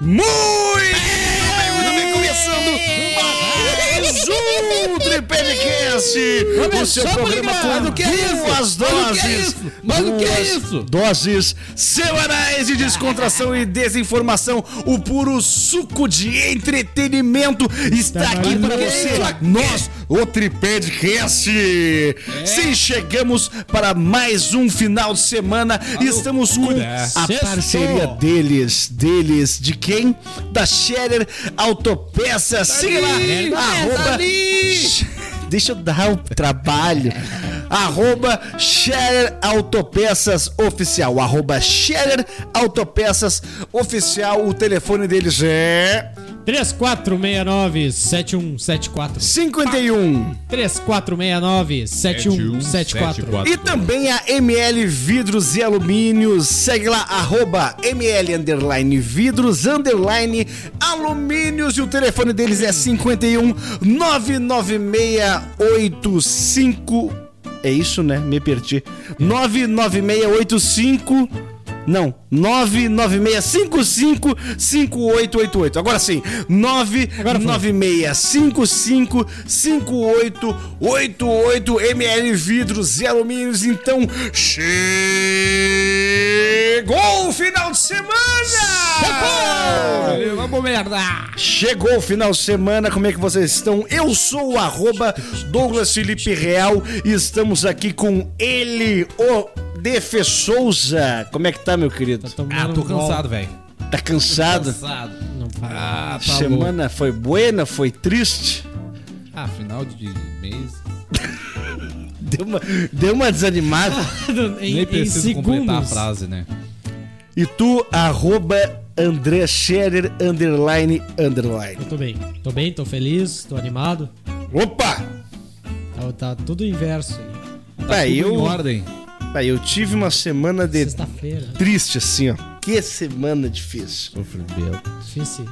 Muito bem, começando mais um Tripedcast, o seu programa com que é duas é doses, isso? Mano, que é duas isso? doses semanais de descontração e desinformação, o puro suco de entretenimento. Está aqui para você, nós, o Tripedcast. Sim, chegamos para mais um final de semana, estamos com a Sextou. parceria deles, deles, de quem? Da Scherer Autopeças. Siga lá, ali, arroba... Deixa eu dar o trabalho. arroba Scherer Autopeças Oficial. Arroba Scherer Autopeças Oficial. O telefone deles é 3469-7174. 51. 3469-7174. E também a ML Vidros e Alumínios. Segue lá, arroba ML underline vidros underline alumínios. E o telefone deles é 51 99685. É isso, né? Me perdi. 99685. Não, 996555888. Agora sim, 996555888 ml vidros e alumínios. Então, chegou o final de semana! Vamos merda! Chegou o final de semana, como é que vocês estão? Eu sou o arroba Douglas Felipe Real e estamos aqui com ele, o Defe Souza. Como é que tá, meu querido? Ah, tô cansado, velho. Tá cansado? Cansado. Não fala. Ah, tá louco. Semana foi buena, foi triste? Ah, final de mês. Deu uma, deu uma desanimada. em, Nem em preciso completar a frase, né? E tu, arroba André Scherer, underline, underline. Eu tô bem. Tô bem, tô feliz, tô animado. Opa! Tá, tá tudo inverso aí. Tá, Tudo eu, em ordem. Tá, eu tive uma semana de Sexta-feira. triste, assim, ó. Que semana difícil. Sofrimento. Difícil.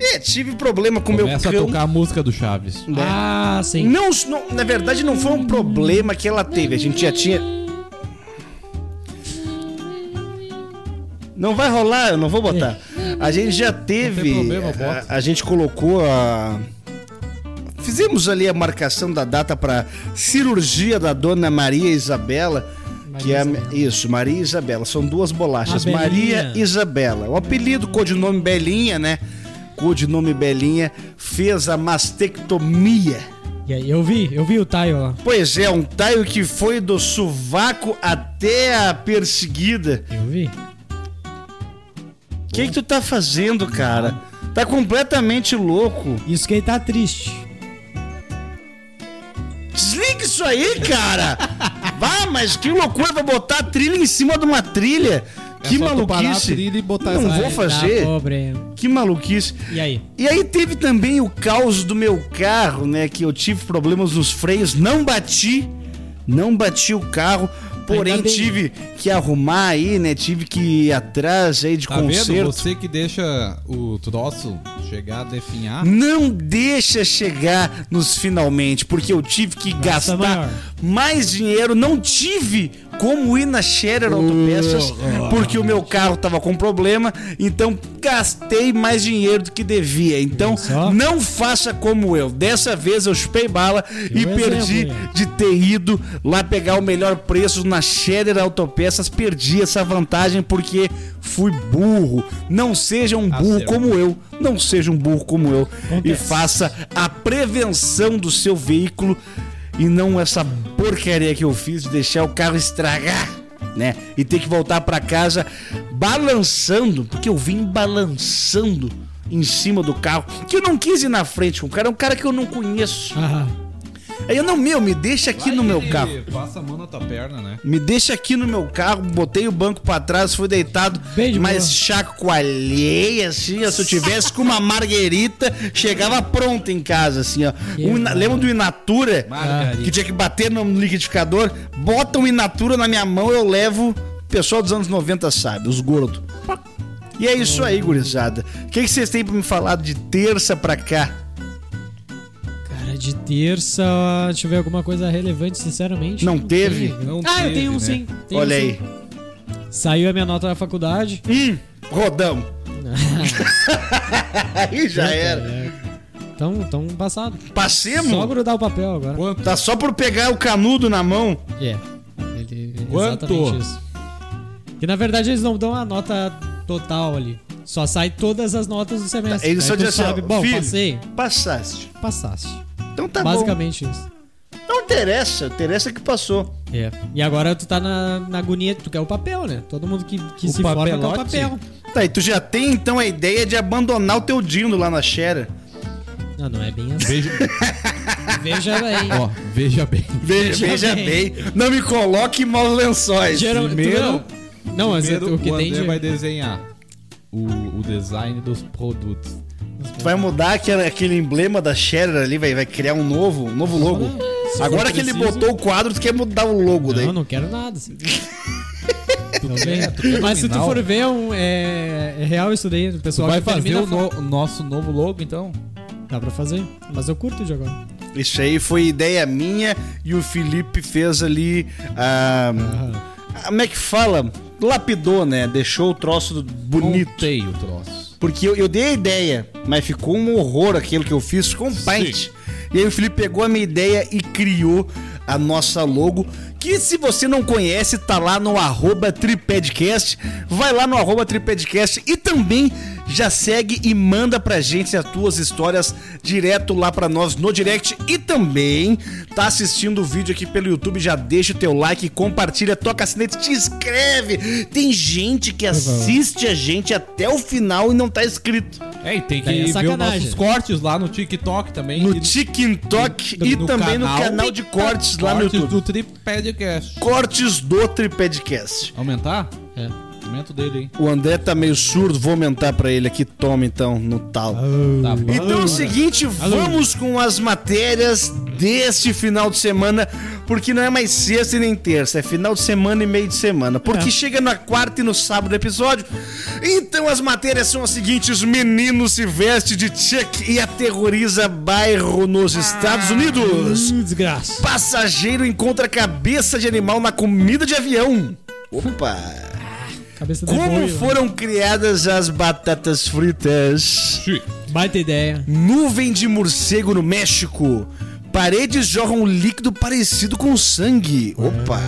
É, tive problema com meu Começa a cão. tocar a música do Chaves. né? Ah, sim. Não, não, na verdade não foi um problema que ela teve. A gente já tinha. Não vai rolar, eu não vou botar. A gente já teve. problema, bota. a, a gente colocou a. Fizemos ali a marcação da data para cirurgia da dona Maria Isabela. Que é Maria Isabela. isso, Maria Isabela. São duas bolachas. Maria Belinha. Isabela. O apelido, codinome Belinha, né? Codinome Belinha fez a mastectomia. E aí, eu vi, eu vi o Taio lá. Pois é, um taio que foi do sovaco até a perseguida. Eu vi. O que, que tu tá fazendo, cara? Tá completamente louco. Isso que ele tá triste. Desliga isso aí, cara! Vá, mas que loucura, vai botar a trilha em cima de uma trilha. que É só tu parar a maluquice. trilha e botar Não vou fazer. Tá. Que maluquice. E aí? E aí teve também o caos do meu carro, né? Que eu tive problemas nos freios, não bati, não bati o carro, porém tive que arrumar aí, né? Tive que ir atrás aí de Tá vendo? conserto. Você que deixa o troço chegar a definhar. Não deixa chegar nos finalmente, porque eu tive que Gasta gastar maior. mais dinheiro, não tive como ir na Scherer Autopeças, porque o meu carro tava com problema, então gastei mais dinheiro do que devia. Então não faça como eu. Dessa vez eu chupei bala e exemplo, perdi hein? de ter ido lá pegar o melhor preço na Scherer Autopeças, perdi essa vantagem porque fui burro. Não seja um burro Acerto. como eu, não seja um burro como eu e Acontece. faça a prevenção do seu veículo e não essa porcaria que eu fiz de deixar o carro estragar, né? E ter que voltar pra casa balançando, porque eu vim balançando em cima do carro, que eu não quis ir na frente com o cara, é um cara que eu não conheço. Ah, Aí eu não, meu, me deixa aqui no meu carro. Passa a mão na tua perna, né? Me deixa aqui no meu carro, botei o banco pra trás, fui deitado, Bem de mas boa. chaco alheia, assim, ó, se eu tivesse com uma marguerita, chegava pronto em casa, assim, ó. Um lembra do Inatura? Margarita. Que tinha que bater no liquidificador, bota um Inatura na minha mão, eu levo, o pessoal dos anos 90 sabe, os gordos. E é isso aí, gurizada. O que, que vocês têm pra me falar de terça pra cá? Cara, de terça, deixa eu ver alguma coisa relevante, sinceramente. Não teve? Não ah, eu teve, tenho um né? sim. tenho Olha um aí. sim. Saiu a minha nota da faculdade. Hum, rodão. Aí já era. É. Tão, tão passado. Passemos? Só grudar o papel agora. Quanto? Tá só por pegar o canudo na mão. É. Ele, Quanto? Exatamente isso. Que na verdade eles não dão a nota total ali. Só sai todas as notas do semestre. Eles só dizem assim, sabe, ó, bom, filho, passei. Passaste. Passaste. Então tá bom. Basicamente isso. Não interessa, interessa que passou. É. E agora tu tá na, na agonia, tu quer o papel, né? Todo mundo que, que O se forma quer o papel. Tá, e tu já tem então a ideia de abandonar o teu dindo lá na Xera. Não, não é bem assim. Veja, Veja bem. ó, veja bem. Veja, Veja veja bem. bem. Não me coloque em maus lençóis. Geral- primeiro- não- Não, mas Primeiro, o que o tem André de... vai desenhar o, o design dos produtos. Tu vai mudar aquele, aquele emblema da Scherer ali, vai, vai criar um novo, um novo logo. Se Agora que ele preciso- botou o quadro, tu quer mudar o logo daí. Não, não quero nada. assim. Não quer Mas se tu for ver, um, é, é real isso daí. O Tu pessoal vai que fazer o, no- o nosso novo logo, então? Dá pra fazer. Mas eu curto de agora. Isso aí foi ideia minha e o Felipe fez ali. ah, ah, como é que fala? Lapidou, né? Deixou o troço bonito. Montei o troço. Porque eu, eu dei a ideia, mas ficou um horror aquilo que eu fiz, ficou um paint. E aí o Felipe pegou a minha ideia e criou a nossa logo, que se você não conhece, tá lá no arroba Tripedcast. Vai lá no arroba Tripedcast e também já segue e manda pra gente as tuas histórias direto lá pra nós no direct. E também tá assistindo o vídeo aqui pelo YouTube, já deixa o teu like, compartilha, toca a sinete, te inscreve. Tem gente que assiste a gente até o final e não tá inscrito. É, e tem que é ver os nossos cortes lá no TikTok também. No e TikTok no- e no também no canal. canal de cortes lá no cortes YouTube. do Tripedcast. Cortes do Tripedcast. Aumentar? É. Dele, hein? O André tá meio surdo, vou aumentar pra ele aqui. Toma então, no tal. Tá bom. Então é o seguinte, vamos com as matérias deste final de semana, porque não é mais sexta e nem terça, é final de semana e meio de semana, porque É. chega na quarta e no sábado do episódio. Então as matérias são as seguintes: menino se veste de Chuck e aterroriza bairro nos Estados Unidos. Uh, desgraça. Passageiro encontra cabeça de animal na comida de avião. Opa! Cabeça de Como boi, foram criadas as batatas fritas? né? Baita ideia. Nuvem de morcego no México. Paredes jorram líquido parecido com sangue. Opa!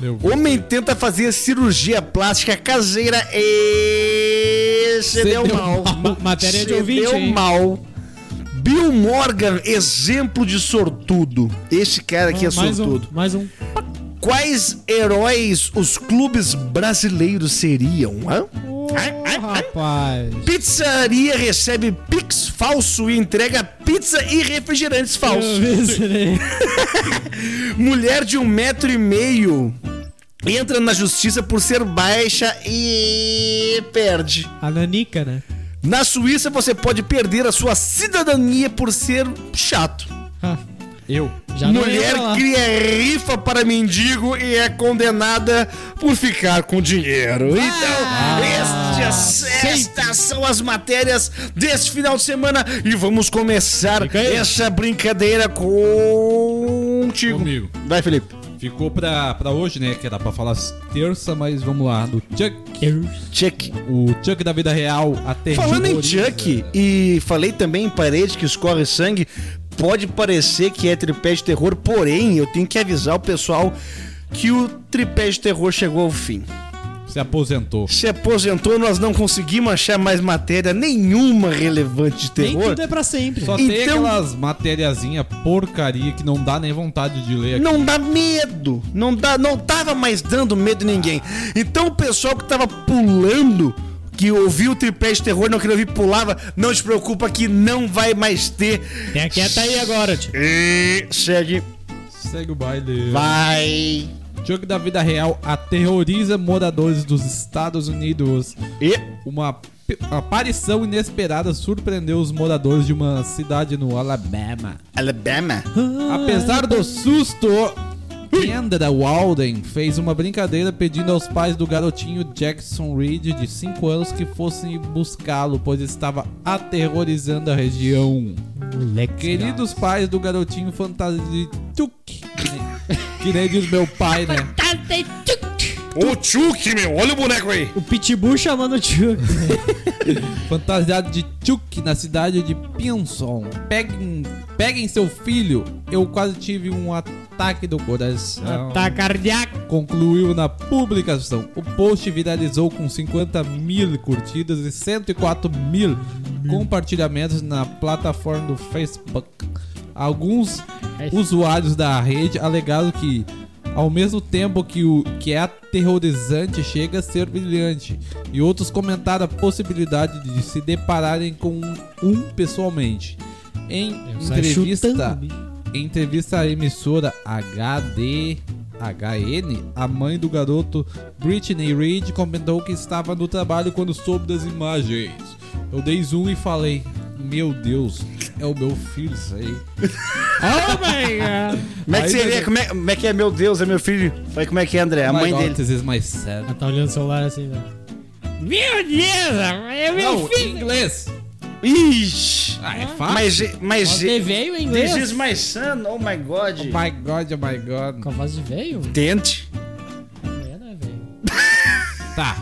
Eu- Homem tenta fazer cirurgia plástica caseira e se deu deu mal. mal. Matéria de Se ouvinte, deu hein? mal. Bill Morgan, exemplo de sortudo. Esse cara aqui é mais sortudo. um, mais um. Quais heróis os clubes brasileiros seriam? hã? Oh, ai, ai. rapaz. Pizzaria recebe Pix falso e entrega pizza e refrigerantes falsos. Mulher de um metro e meio entra na justiça por ser baixa e perde. A Nanica, né? Na Suíça você pode perder a sua cidadania por ser chato. Ah, Eu. já não Mulher cria rifa para mendigo e é condenada por ficar com dinheiro. Então, estas, estas são as matérias desse final de semana e vamos começar essa brincadeira contigo. Comigo. Vai, Felipe. Ficou pra, pra hoje, né? Que era pra falar terça, mas vamos lá. Do Chuck. Check. O Chuck da vida real até Falando em Chuck, e falei também em parede que escorre sangue, pode parecer que é tripé de terror, porém eu tenho que avisar o pessoal que o tripé de terror chegou ao fim. Se aposentou. Se aposentou, nós não conseguimos achar mais matéria nenhuma relevante de Nem terror. tudo é pra sempre. Só tem Então- aquelas matériazinha porcaria que não dá nem vontade de ler aqui. Não dá medo, não dá, não tava mais dando medo em ninguém. Então o pessoal que tava pulando, que ouviu o tripé de terror, não queria ouvir, pulava, não te preocupa que não vai mais ter. Tem quieta aí agora, tio. E segue, Segue o baile. vai. Chuck da vida real aterroriza moradores dos Estados Unidos. E Uma aparição inesperada surpreendeu os moradores de uma cidade no Alabama. Alabama. Apesar do susto, Kendra Walden fez uma brincadeira pedindo aos pais do garotinho Jackson Reed, de 5 anos, que fossem buscá-lo, pois estava aterrorizando a região. Moleque. Queridos pais do garotinho fantasma de Tuk, que nem- diz meu pai, né? Ô Chuck, meu, olha o boneco aí. O Pitbull chamando o tio. Fantasiado de Chuck na cidade de Pinson. Peguem, peguem seu filho. Eu quase tive um ataque do coração. Tá cardíaco. Concluiu na publicação. O post viralizou com 50 mil curtidas e 104 mil compartilhamentos na plataforma do Facebook. Alguns usuários da rede alegaram que, ao mesmo tempo que o que é aterrorizante chega a ser brilhante, e outros comentaram a possibilidade de se depararem com um, um pessoalmente. Em entrevista. Em entrevista à emissora HD HN, a mãe do garoto Britney Reed comentou que estava no trabalho quando soube das imagens. Eu dei zoom e falei: Meu Deus, é o meu filho isso aí. Oh my god. Como é que seria? Como é, como é que é? Meu Deus, é meu filho. Falei, como é que é, André? A mãe dele. Is my son. Ela tá olhando o celular assim, né? Meu Deus, é meu Não, em filho. inglês. Ixi! Ah, é fácil. Mas, mas Você veio em inglês? This is my son, oh my god. Oh my God, oh my God. Com a voz de veio? Tente. É, né, velho? Tá.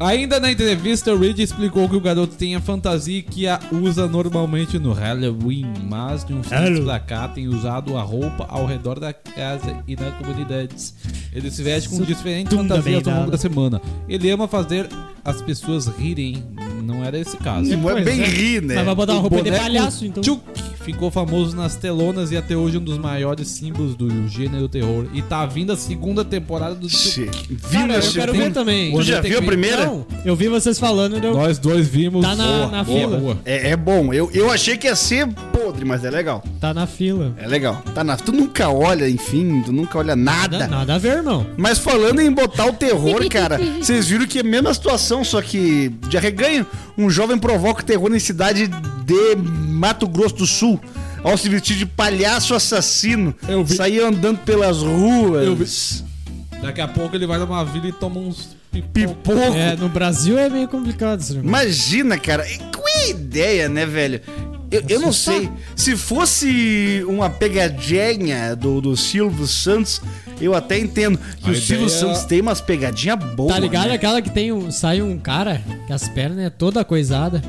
Ainda na entrevista, o Reed explicou que o garoto tem a fantasia que a usa normalmente no Halloween, mas de um tempos Halloween. pra cá tem usado a roupa ao redor da casa e na comunidade. Ele se veste com diferentes fantasias ao longo da semana. Ele ama fazer as pessoas rirem. Não era esse caso. Não é bem rir, né? Mas vai botar uma O roupa de palhaço, então. Ficou famoso nas telonas e até hoje um dos maiores símbolos do gênero terror. E tá vindo a segunda temporada do. Che- Viu Cara, eu quero filme? ver também. Tu já Tem viu a primeira? Não, eu vi vocês falando eu... Nós dois vimos. Tá na- na fila. boa. É, é bom. Eu, eu achei que ia ser podre, mas é legal. Tá na fila. É legal. Tá na... Tu nunca olha, enfim, tu nunca olha nada. Nada, nada a ver, irmão. Mas falando em botar o terror, cara, vocês viram que é a mesma situação, só que de arreganho. Um jovem provoca o terror em cidade de Mato Grosso do Sul. Ao se vestir de palhaço assassino. Eu vi. Sair andando pelas ruas. Eu vi. Daqui a pouco ele vai numa vila e toma uns pipocos. Pipoco. É, no Brasil é meio complicado isso, irmão. Imagina, cara. E Qual é a ideia, né, velho? Eu, eu não sei. Se fosse uma pegadinha do, do Silvio Santos, eu até entendo que A o Silvio ideia- Santos tem umas pegadinhas boas. Tá ligado né? aquela que tem um, sai um cara que as pernas é toda coisada.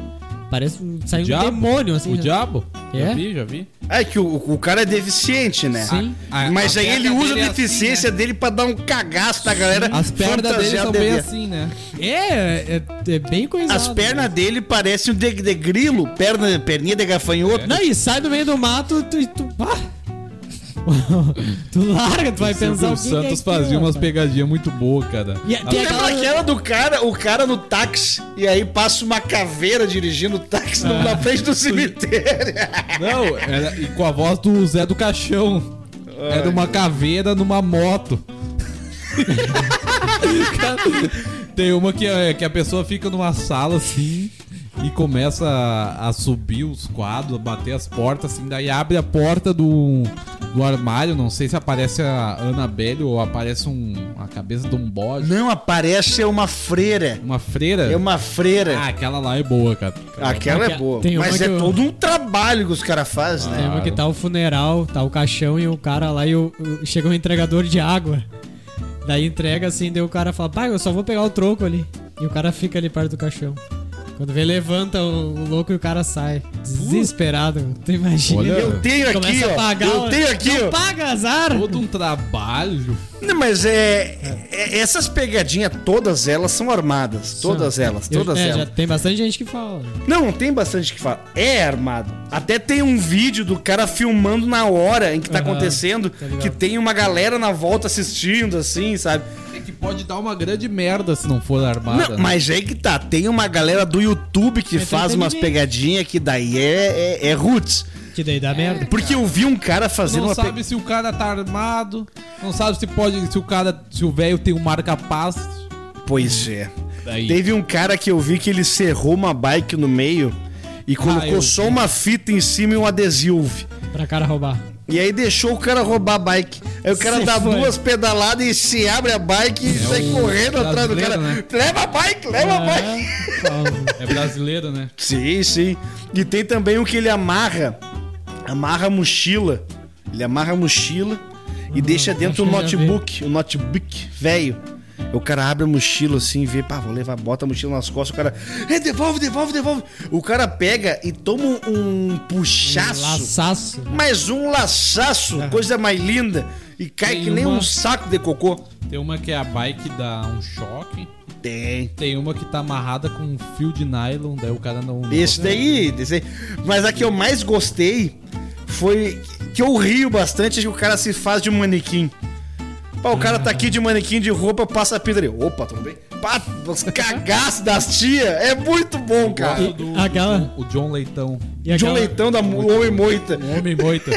Parece um, sai um demônio assim. O né? diabo? É? Já vi, já vi. É que o, o cara é deficiente, né? Sim. A- Mas a aí ele usa a é deficiência dele pra dar um cagaço na galera. As pernas dele são bem assim, né? É, é, é bem coisado. As pernas dele parecem um de, de grilo, perna, perninha de gafanhoto. Não, e sai do meio do mato tu, tu, ah! tu larga, tu vai pensar o o que Santos é aquilo, fazia umas pegadinhas muito boas, cara. E a- tem Lembra aquela- aquela do cara, o cara no táxi, e aí passa uma caveira dirigindo o táxi Ah. na frente do cemitério. Não, era, e com a voz do Zé do Caixão. Era uma caveira numa moto. Cara, Tem uma que, é- que a pessoa fica numa sala assim e começa a, a subir os quadros, a bater as portas assim, daí abre a porta do, do armário, não sei se aparece a Annabelle ou aparece um, a cabeça de um bode. Não, aparece uma freira. Uma freira? É uma freira. Ah, aquela lá é boa, cara. Aquela é Tem boa. uma Mas que é eu- todo um trabalho que os caras fazem, Tem né? uma que tá o funeral, tá o caixão e o cara lá e o, o- chega um entregador de água. Daí entrega assim, daí o cara fala, pai, eu só vou pegar o troco ali. E o cara fica ali perto do caixão. Quando vê, levanta o, o louco e o cara sai. Desesperado. Tu imagina. Olha, Eu tenho aqui, Começa a ó. pagar Eu tenho aqui, Não ó. paga azar! Todo um trabalho. Não, mas é, é- Essas pegadinhas, todas elas são armadas. Todas elas, Eu- todas é, já elas. tem bastante gente que fala. Não, tem bastante que falar. É armado. Até tem um vídeo do cara filmando na hora em que tá Aham, acontecendo, tá que tem uma galera na volta assistindo, assim, sabe? É pode dar uma grande merda se não for armada. Não, né? mas aí que tá. Tem uma galera do YouTube que É faz umas pegadinhas que daí é, é, é roots. Que daí dá merda. Porque eu vi um cara fazendo não uma sabe pe- se o cara tá armado, não sabe se pode, se o cara, se o velho tem um marca-paz. Pois é. Daí. Teve um cara que eu vi que ele cerrou uma bike no meio e colocou eu só vi. uma fita em cima e um adesivo. Pra cara roubar. E aí deixou o cara roubar a bike. Aí o cara Se dá foi. duas pedaladas e se abre a bike e sai o correndo atrás do cara. né? Leva a bike, leva a bike. É, É brasileiro, né? Sim, sim. E tem também o que ele amarra. Amarra a mochila. Ele amarra a mochila e deixa dentro o notebook. O notebook velho. O cara abre a mochila assim, vê, pá, vou levar, bota a mochila nas costas, o cara. É, devolve, devolve, devolve. O cara pega e toma um puxaço. Laçaço. Mais um laçaço, coisa mais linda. E cai Tem que nem uma- um saco de cocô. Tem uma que é a bike dá um choque. Tem. Tem uma que tá amarrada com um fio de nylon, daí o cara não. Esse daí, desse aí. Mas a que eu mais gostei foi que eu rio bastante é que o cara se faz de um manequim. Pá, o cara tá aqui de manequim de roupa, passa a pida ali. Opa, tudo bem? Pá, os cagaços das tia. É muito bom, cara. Gosto do, Aquela- o John Leitão. E John aquela- Leitão da Mo- Homem Moita. Um homem moita.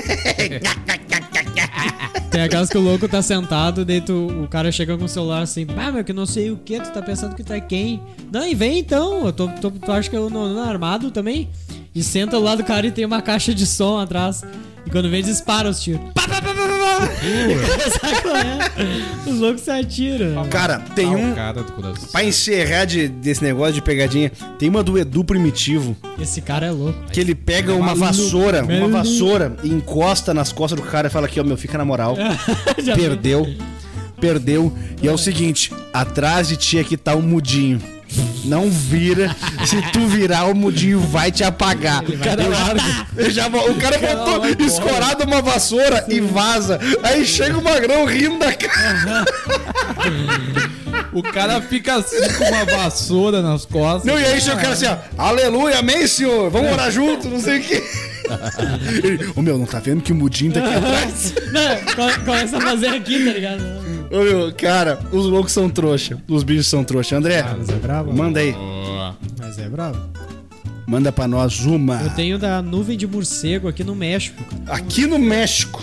Tem aquelas que o louco tá sentado, daí tu, o cara chega com o celular assim, pá, meu, que não sei o que, tu tá pensando que tu é quem? Não, e vem então, eu tô, tô- tu acha que eu não, não armado também? E senta do lado do cara e tem uma caixa de som atrás. E quando vem, dispara os tiros. Pá, pá, pá, é? Os loucos se atiram. Cara, tem Ah, um. Pra encerrar de- desse negócio de pegadinha, tem uma do Edu Primitivo. Esse cara é louco. Que ele pega uma vassoura, uma vassoura, e encosta nas costas do cara e fala aqui, ó, meu, fica na moral. Perdeu. Perdeu. E é o seguinte, atrás de ti aqui tá o mudinho. Não vira. Se tu virar, o mudinho vai te apagar. O cara larga. Eu já, o cara botou escorado uma vassoura e vaza. Aí chega o magrão rindo da cara. O cara fica assim com uma vassoura nas costas. Não, e aí chega o cara assim, ó. Aleluia, amém, senhor. Vamos orar junto, não sei o quê. Ele, Ô meu, não tá vendo que o mudinho tá aqui atrás? Não, come- começa a fazer aqui, tá ligado? Ô meu, cara, os loucos são trouxa. Os bichos são trouxa. André, mas é bravo. manda aí. Mas é bravo. Manda pra nós uma. Eu tenho da nuvem de morcego aqui no México. Aqui no México.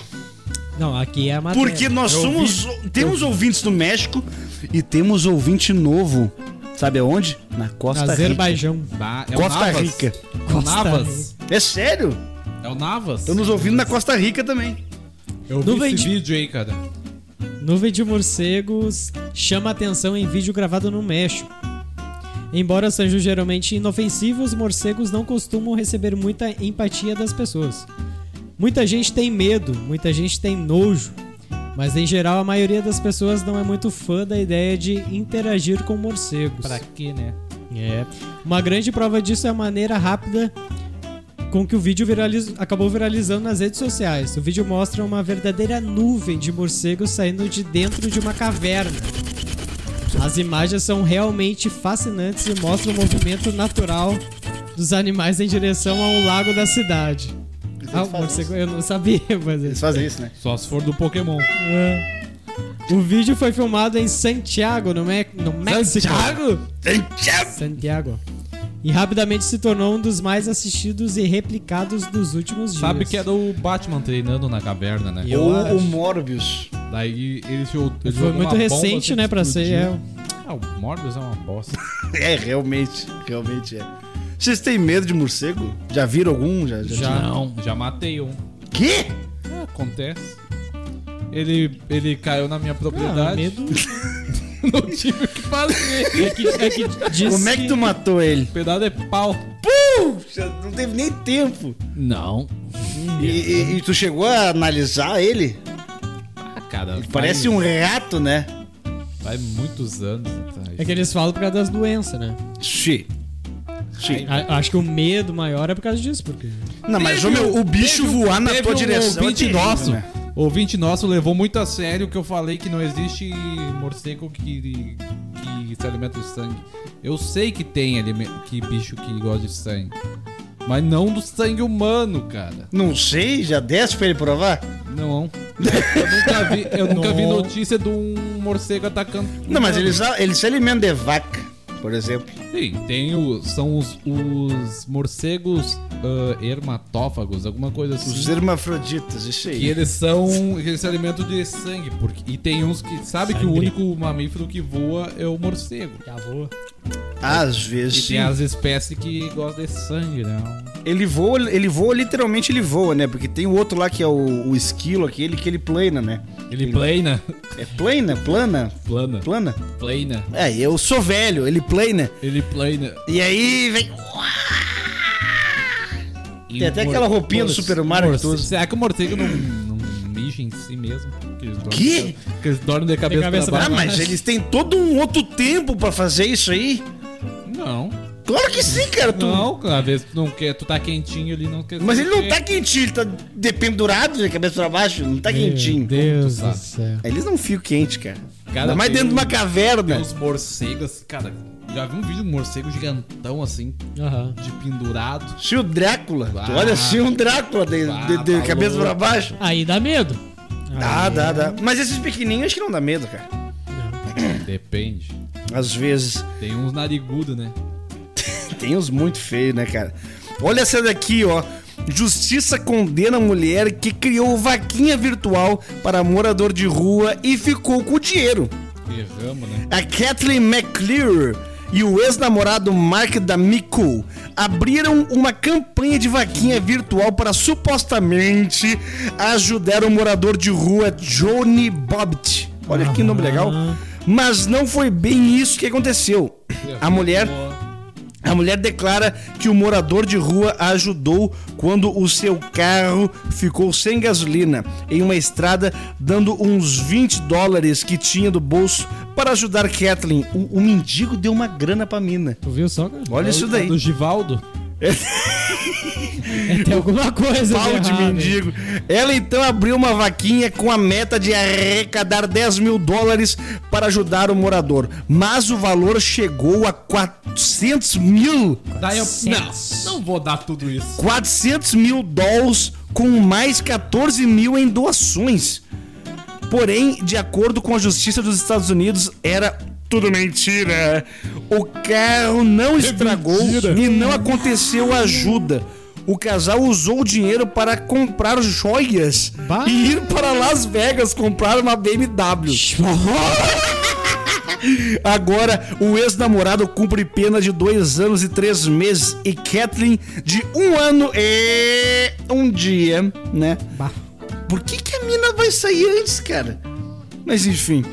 Não, aqui é a matéria. Porque nós Eu somos. Temos ouvintes no México e temos ouvinte novo. Sabe aonde? Na Costa Rica. Azerbaijão. Bah, é Costa o Navas. Rica. É o Costa Navas. É sério? É o Navas. Estão nos ouvindo na Costa Rica também. Eu vi Nuvem esse de- vídeo aí, cara. Nuvem de morcegos chama atenção em vídeo gravado no México. Embora sejam geralmente inofensivos, morcegos não costumam receber muita empatia das pessoas. Muita gente tem medo, muita gente tem nojo, mas em geral a maioria das pessoas não é muito fã da ideia de interagir com morcegos. Pra quê, né? É. Uma grande prova disso é a maneira rápida com que o vídeo viraliz- acabou viralizando nas redes sociais. O vídeo mostra uma verdadeira nuvem de morcegos saindo de dentro de uma caverna. As imagens são realmente fascinantes e mostram o movimento natural dos animais em direção a um lago da cidade. Ah, o morcego, eu não sabia, mas Eles fazem isso, né? Só se for do Pokémon. É. O vídeo foi filmado em Santiago, no, Me no México. Santiago? Santiago. E rapidamente se tornou um dos mais assistidos e replicados dos últimos dias. Sabe que era o Batman treinando na caverna, né? Eu Ou acho. o Morbius. Daí ele, jogou- ele Foi muito recente, né, pra ser. É. Ah, o Morbius é uma bosta. É, realmente. Realmente é. Vocês têm medo de morcego? Já viram algum? Já. já, Já. Não, já matei um. Quê? Ah, acontece. Ele, ele caiu na minha ah, propriedade. medo. Não tive o que fazer. É que, é que diz Como é que tu matou ele? O pedaço é pau. Puxa, não teve nem tempo. Não. E, e- e tu chegou a analisar ele? Ah, cara. Parece faz, um rato, né? Faz muitos anos atrás. É que eles falam por causa das doenças, né? Xi. Xi. A- Acho que o medo maior é por causa disso, porque. Não, mas Teve meu, o bicho teve um- voar na tua um direção. Ouvinte é terrível, nosso, né? Ouvinte nosso levou muito a sério que eu falei que não existe morcego que, que se alimenta de sangue. Eu sei que tem que bicho que gosta de sangue. Mas não do sangue humano, cara. Não sei, já desce pra ele provar? Não. Eu nunca vi, eu nunca vi notícia de um morcego atacando. Não, mas eles, eles se alimentam de vaca, por exemplo. Sim, tem o, são os, os morcegos ah, hermatófagos, alguma coisa assim. Os hermafroditas, isso Que aí. eles são. que eles se alimentam de sangue. Porque, e tem uns que. Sabe que o único mamífero que voa é o morcego. Já voa. Às E vezes sim. tem as espécies que gostam de sangue, né? Ele voa, ele voa, literalmente ele voa, né? Porque tem o outro lá que é o, o esquilo, aquele que ele plana, né? Ele plana. É plana? Plana? Plana. Plana? Plana. É, eu sou velho, ele plana. Ele plana. E aí vem. E Tem até aquela roupinha do Super Mario. Será que o morcego não, não mija em si mesmo. Que eles dormem, Que? Que eles dormem de cabeça, cabeça pra Ah, baixo. mas eles têm todo um outro tempo pra fazer isso aí? Não. Claro que sim, cara. Tu... Não, às vezes tu não quer, tu tá quentinho ali, não quer. Mas ele não tá quentinho, ele tá dependurado de cabeça pra baixo, não tá Meu quentinho. Deus do tu céu. Eles não ficam quentes, cara. Cara, Ainda mais dentro de uma um- caverna. Tem uns morcegos, cara. Já vi um vídeo de um morcego gigantão assim, Aham. de pendurado. Se o Drácula, tu Ah. olha assim um Drácula de, Ah, de- de cabeça pra baixo. Aí dá medo. Dá, Aí- dá, dá. Mas esses pequenininhos acho que não dá medo, cara. Depende. Às vezes. Tem uns narigudos, né? Tem uns muito feios, né, cara? Olha essa daqui, ó. Justiça condena a mulher que criou vaquinha virtual para morador de rua e ficou com o dinheiro. Erramos, né? A Kathleen McClure e o ex-namorado Mark D'Amico abriram uma campanha de vaquinha virtual para supostamente ajudar o morador de rua Johnny Bobbitt. Olha que nome legal. Mas não foi bem isso que aconteceu. A mulher a mulher declara que o morador de rua a ajudou quando o seu carro ficou sem gasolina em uma estrada, dando uns 20 dólares que tinha do bolso para ajudar Kathleen. O, o mendigo deu uma grana pra mina. Tu viu só, cara? Olha isso É daí. Do Givaldo? É, tem alguma coisa Pau de errado mendigo. Ela então abriu uma vaquinha com a meta de arrecadar 10 mil dólares para ajudar o morador. Mas o valor chegou a 400 mil Daí eu. Não, não vou dar tudo isso. 400 mil dólares com mais 14 mil em doações. Porém, de acordo com a Justiça dos Estados Unidos, era tudo mentira. O carro não estragou e não aconteceu ajuda. O casal usou o dinheiro para comprar joias Bah. e ir para Las Vegas comprar uma BMW. Agora, o ex-namorado cumpre pena de dois anos e três meses e Kathleen de um ano e um dia, né? Bah. Por que, que a mina vai sair antes, cara? Mas enfim.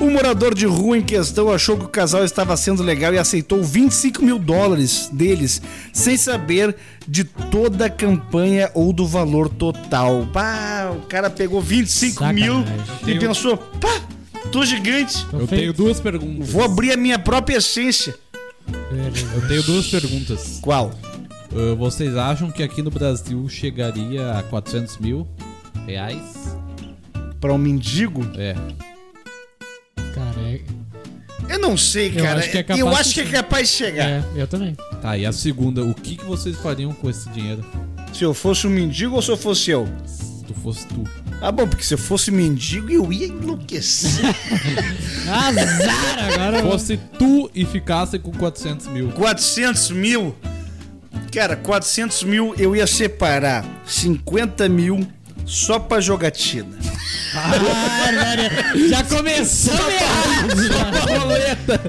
O morador de rua em questão achou que o casal estava sendo legal e aceitou 25 mil dólares deles, sem saber de toda a campanha ou do valor total. Pá, o cara pegou 25 mil Sacanagem. e Tenho- pensou: pá, tô gigante. Tô Eu tenho duas perguntas. Vou abrir a minha própria essência. Eu tenho duas perguntas. Qual? Uh, vocês acham que aqui no Brasil chegaria a 400 mil reais? Pra um mendigo? É. É, Eu não sei, Eu cara. acho que é capaz Eu de acho que é sim. capaz de chegar. é, eu também. Tá, e a segunda, o que, que vocês fariam com esse dinheiro? Se eu fosse um mendigo ou se eu fosse eu? Se tu fosse tu. Ah, bom, porque se eu fosse mendigo, eu ia enlouquecer. Azar agora. Fosse tu e ficasse com 400 mil. 400 mil. Cara, 400 mil eu ia separar 50 mil só pra jogatina. Ah, já começou errado.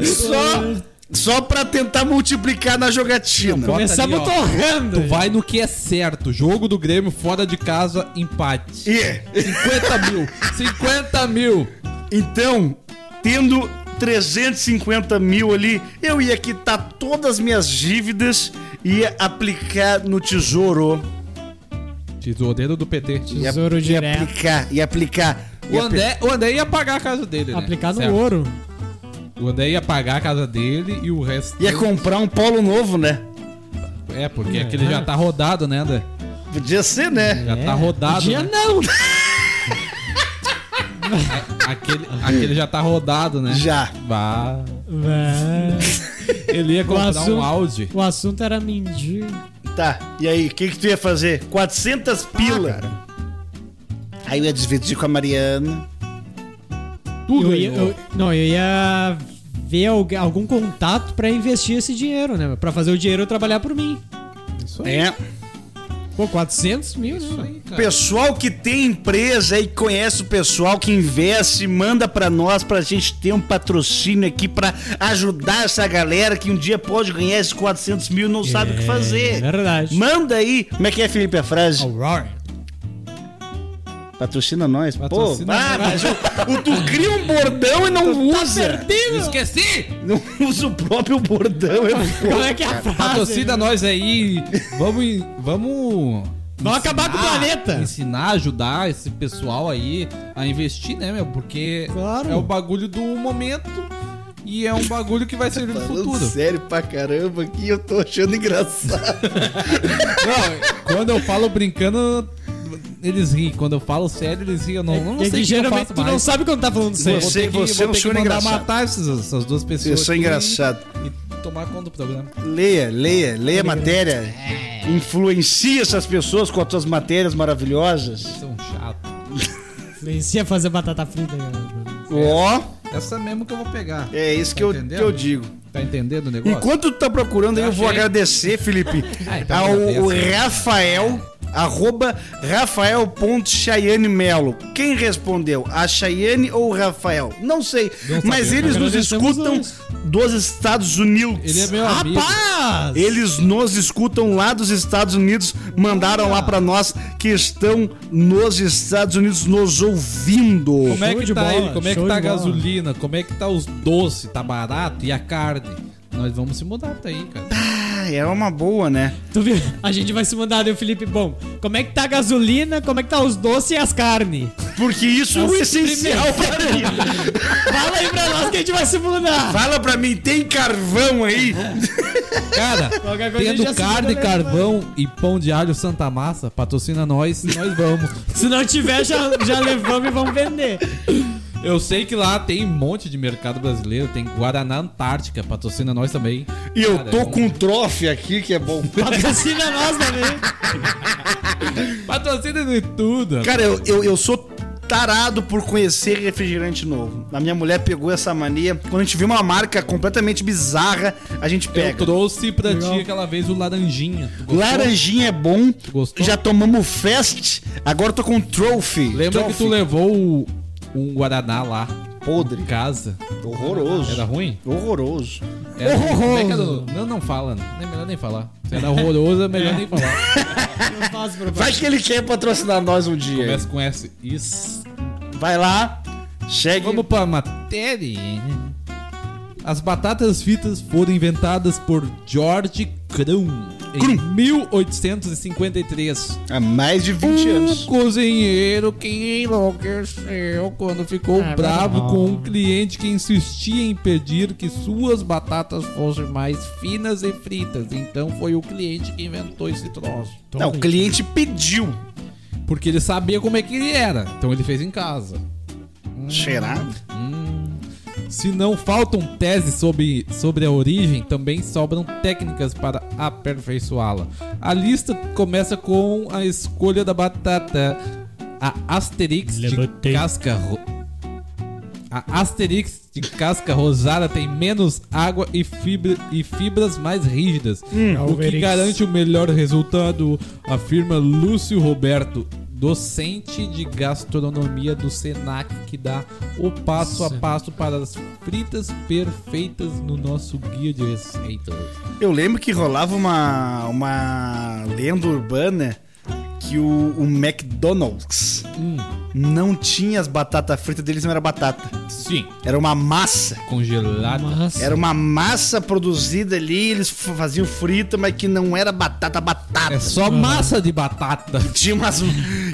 Só, só pra tentar multiplicar na jogatina. Bota Começamos ali, torrando. Tu vai no que é certo. Jogo do Grêmio fora de casa, empate. E, 50 mil. 50 mil. então, tendo 350 mil ali, eu ia quitar todas as minhas dívidas e ia aplicar no tesouro. Tesoureiro do PT. Tesouro direto. aplicar, ia aplicar. O André, o André ia pagar a casa dele, né? Aplicar no Certo. ouro. O André ia pagar a casa dele e o resto. Ia comprar um polo novo, né? É, porque É. aquele já tá rodado, né, André? Podia ser, né? Já tá rodado. Podia né? não. Aquele, aquele já tá rodado, né? Já. Vá. Vai. Ele ia comprar assunto- um Audi. O assunto era mendigo. Tá, e aí, o que, que tu ia fazer? 400 pila. aí eu ia dividir com a Mariana. Tudo Eu ia, eu- não, eu ia ver algu- algum contato pra investir esse dinheiro, né? Pra fazer o dinheiro trabalhar por mim. Isso aí. É. Pô, 400 mil, Isso né? aí, cara. Pessoal que tem empresa e conhece o pessoal que investe, manda pra nós pra gente ter um patrocínio aqui pra ajudar essa galera que um dia pode ganhar esses 400 mil e não sabe o que É fazer. verdade. Manda aí. Como é que é, Felipe, a frase? Aurora. Patrocina nós. Patrocina Pô, ah, mas o, o tu cria um bordão e não usa. Esqueci! Não usa o próprio bordão. É Como é que é a frase? Patrocina nós aí. Vamos, vamos Vão acabar com o planeta. Ensinar, ajudar esse pessoal aí a investir, né, meu? Porque Claro. é o bagulho do momento e é um bagulho que vai servir no futuro. sério pra caramba aqui, eu tô achando engraçado. Não, quando eu falo brincando, eles riem. Quando eu falo sério, eles riem. Eu não, eu não É sei que o que eu geralmente faço tu não mais. sabe quando tá falando sério. Você- que- você vou é um que senhor engraçado. matar essas, essas duas pessoas. Eu sou engraçado. E, e tomar conta do programa. Leia, leia, leia a matéria. Influencia essas pessoas com as suas matérias maravilhosas. São chato. Influencia fazer batata frita. cara. Ó, Essa mesmo que eu vou pegar. é isso Tá que eu, entendendo? que eu digo. Tá entendendo o negócio? Enquanto tu tá procurando aí, eu vou agradecer, Felipe, Ah, então ao agradeço. Rafael, arroba Rafael.Chayane Melo. Quem respondeu? A Chayane ou o Rafael? Não sei, Não mas sabemos. eles nos escutam os- dos Estados Unidos. Ele é meu amigo. Rapaz! Eles nos escutam lá dos Estados Unidos, mandaram lá pra nós que estão nos Estados Unidos nos ouvindo. Como é que tá bola, ele? Como é que tá a gasolina? Como é que tá os doces? Tá barato? E a carne? Nós vamos se mudar pra aí, cara. Ah, é uma boa, né? Tu viu? A gente vai se mandar, né, Felipe? Bom, como é que tá a gasolina, como é que tá os doces e as carnes? Porque isso é o essencial pra mim. Fala aí pra nós que a gente vai se mudar. Fala pra mim, tem carvão aí? Cara, tendo carne, né? carvão e pão de alho Santa Massa, patrocina nós, nós vamos. Se não tiver, já, já levamos e vamos vender. Eu sei que lá tem um monte de mercado brasileiro, tem Guaraná Antártica, patrocina nós também. E eu Cara, tô é com um trofe aqui que é bom. Patrocina nós também. Patrocina de tudo. Cara, eu, eu, eu sou tarado por conhecer refrigerante novo. A minha mulher pegou essa mania. Quando a gente vê uma marca completamente bizarra, a gente Eu pega. trouxe pra Legal. ti aquela vez o laranjinha. Laranjinha é bom. gostou? Já tomamos Fest. Agora eu tô com Trophy. Lembra que Trophy. tu levou o- um Guaraná lá Podre. em casa? Horroroso. Era ruim? Horroroso. Era Horroroso. Como é que era? o- Não, não fala. Não é melhor nem falar. Se era horroroso, é melhor nem falar. Vai que ele quer patrocinar nós um dia. Começa com S. Isso. Vai lá. Segue. Vamos pra matéria. As batatas fritas foram inventadas por George Krum em 1853. Há mais de 20 Um anos. cozinheiro que enlouqueceu quando ficou Ah, bravo mas- com um cliente que insistia em pedir que suas batatas fossem mais finas e fritas. Então foi o cliente que inventou esse troço. Não, o cliente pediu. Porque ele sabia como é que ele era. Então ele fez em casa. Cheirado. Se não faltam teses sobre, sobre a origem, também sobram técnicas para aperfeiçoá-la. A lista começa com a escolha da batata. A Asterix de Levantei. casca ro- A Asterix de casca rosada tem menos água e, fibra, e fibras mais rígidas, o que garante o melhor resultado, afirma Lúcio Roberto, docente de gastronomia do Senac, que dá o passo a passo para as fritas perfeitas no nosso guia de receitas. Eu lembro que rolava uma, uma lenda urbana que o, o McDonald's Hum, não tinha as batatas fritas deles, não era batata. sim, Era uma massa. congelada. Massa. Era uma massa produzida ali, eles faziam frita, mas que não era batata, batata. É só massa de batata. Tinha umas.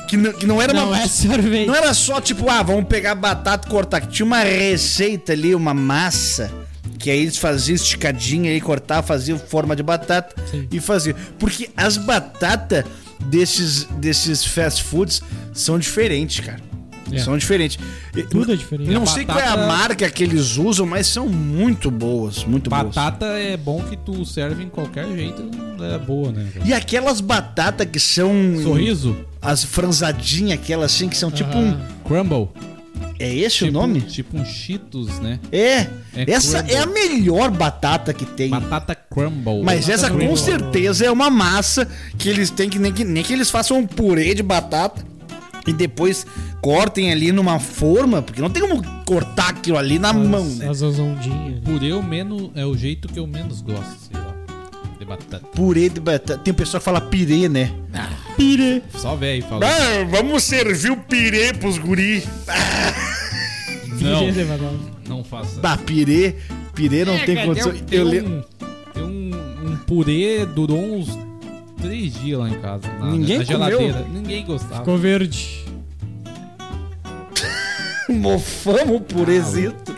Que não, que não era Não uma. é sorvete. Não era só tipo, ah, vamos pegar batata e cortar. Tinha uma receita ali, uma massa. Que aí eles faziam esticadinha aí, cortar, faziam forma de batata Sim. e faziam. Porque as batatas desses, desses fast foods são diferentes, cara. É. São diferentes. Tudo é diferente. Não A sei qual é a batata- marca que eles usam, mas são muito boas, muito boas. Batata é bom que tu serve em qualquer jeito, é boa, né? E aquelas batatas que são. Sorriso? As franzadinhas, aquelas assim, que são tipo um. Crumble. É esse tipo, o nome? Tipo um Cheetos, né? É. É essa crumble. é a melhor batata que tem. Batata crumble. Mas Batata essa com crumble. certeza é uma massa que eles têm que nem, que nem que eles façam um purê de batata e depois cortem ali numa forma, porque não tem como cortar aquilo ali na mão, né? As, as ondinhas. Purê eu menos, é o jeito que eu menos gosto, sei lá. De batata. Purê de batata. Tem pessoa que fala pirê, né? Pire. Só velho fala. Ah, vamos servir o pirê pros guri. Não, não faça. Bah, pirê, pirê não tem cara, condição. tem Eu um, lembro. tem um, um purê, durou uns três dias lá em casa. Na, Ninguém na comeu? geladeira. Ninguém gostava. Ficou verde. Mofamos o purezito.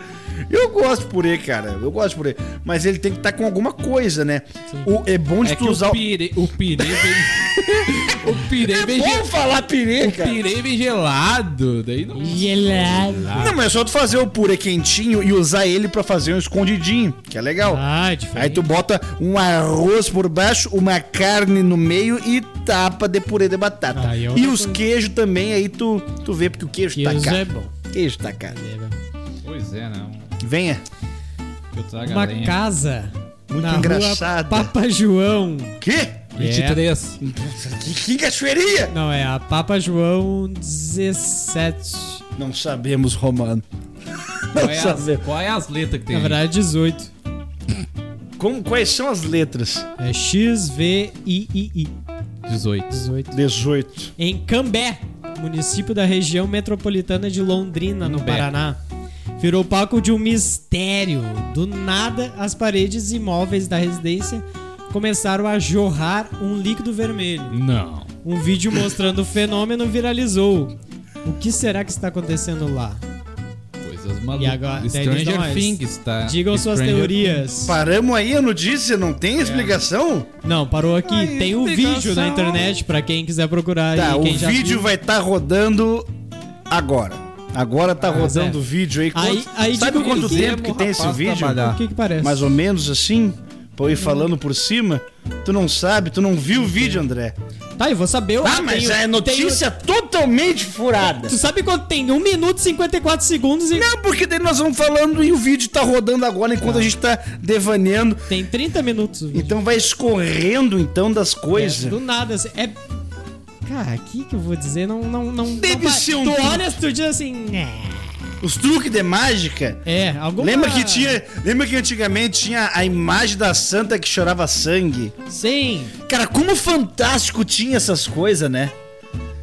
Eu gosto de purê, cara. Eu gosto de purê. Mas ele tem que estar com alguma coisa, né? O, é bom de É tu que usar o o. pirê, o pirê vem... o pirê É vem, bom ge- falar pirê, o cara. pirê vem gelado. Daí não... Gelado. Não, mas é só tu fazer o purê quentinho e usar ele pra fazer um escondidinho, que é legal. Ah, é diferente. Aí tu bota um arroz por baixo, uma carne no meio e tapa de purê de batata. É e os coisa. queijos também, aí tu, tu vê, porque o queijo, tá Queijo caro. é bom. Queijo tá caro. É. Pois é, não. Venha. Que eu trago a Uma lenha. casa Muito na engraçada. rua Papa João. Quê? 23. Que, que cachoeirinha? Não, é a Papa João 17. Não sabemos, Romano. Qual, Não é as, sabemos. qual é as letras que tem? Na verdade, 18. Como, quais são as letras? É X, V, I, I, I. 18. 18. 18. Em Cambé, município da região metropolitana de Londrina, no Cambé. Paraná. Virou palco de um mistério. Do nada, as paredes imóveis da residência começaram a jorrar um líquido vermelho. Não. Um vídeo mostrando o fenômeno viralizou. O que será que está acontecendo lá? Coisas malucas. E agora- Stranger. Things, tá? Digam suas Stranger teorias. Paramos aí a notícia, não tem explicação? Não, parou aqui. Ai, Tem o explicação. vídeo na internet pra quem quiser procurar. Tá, e o vídeo viu. vai estar rodando agora. Agora tá rodando é. o vídeo aí. Aí- aí Sabe digo quanto que tempo que tem esse rapaz vídeo? trabalhar. O que que parece? Mais ou menos assim? Pra eu ir falando por cima? Tu não sabe, tu não viu o vídeo, André. Tá, eu vou saber. eu Ah, mas tenho- é notícia totalmente furada. tenho- Tu sabe quanto tem? 1 minuto e 54 segundos e Não, porque daí nós vamos falando e o vídeo tá rodando agora enquanto a gente tá devaneando. tem 30 minutos o vídeo. Então vai escorrendo então das É, coisas. do nada, assim, é... Cara, o que que eu vou dizer? Não, não, não... Deve não, ser um Tu olha, tu diz assim... "Né". Os truques de mágica. É, alguma... Lembra que tinha, lembra que antigamente tinha a imagem da santa que chorava sangue? Sim. Cara, como fantástico tinha essas coisas, né?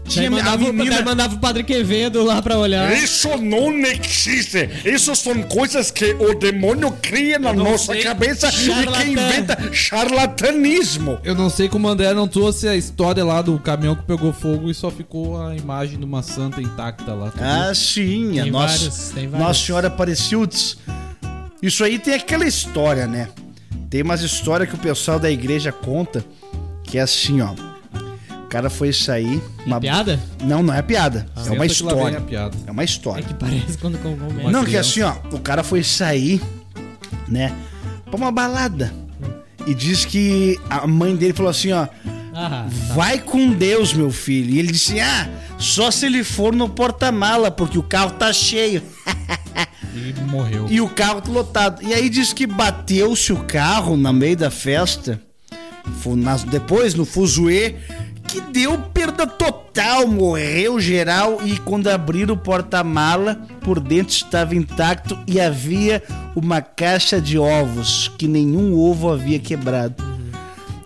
Daí Tinha a mandava, o- daí menina mandava o Padre Quevedo lá pra olhar. Isso não existe. Isso são coisas que o demônio cria na nossa sei. cabeça e Charlatã. que inventa charlatanismo. Eu não sei como o André não trouxe a história lá do caminhão que pegou fogo e só ficou a imagem de uma santa intacta lá. tu Ah, sim, a Tem nossa, vários, tem vários. Nossa Senhora Aparecidos. Isso aí tem aquela história, né? Tem umas histórias que o pessoal da igreja conta que é assim, ó. O cara foi sair. Uma... Piada? Não, não é piada. é Senta uma história. piada. É uma É história. que parece quando com começa. Não, que assim, ó, o cara foi sair, né, pra uma balada. E diz que a mãe dele falou assim, ó, Ah, vai com Deus, meu filho. E ele disse, ah, só se ele for no porta-mala, porque o carro tá cheio. E morreu. E o carro tá lotado. E aí diz que bateu-se o carro no meio da festa. Depois, no fuzuê, que deu perda total, morreu geral. E quando abriram o porta-mala, por dentro estava intacto e havia uma caixa de ovos, que nenhum ovo havia quebrado.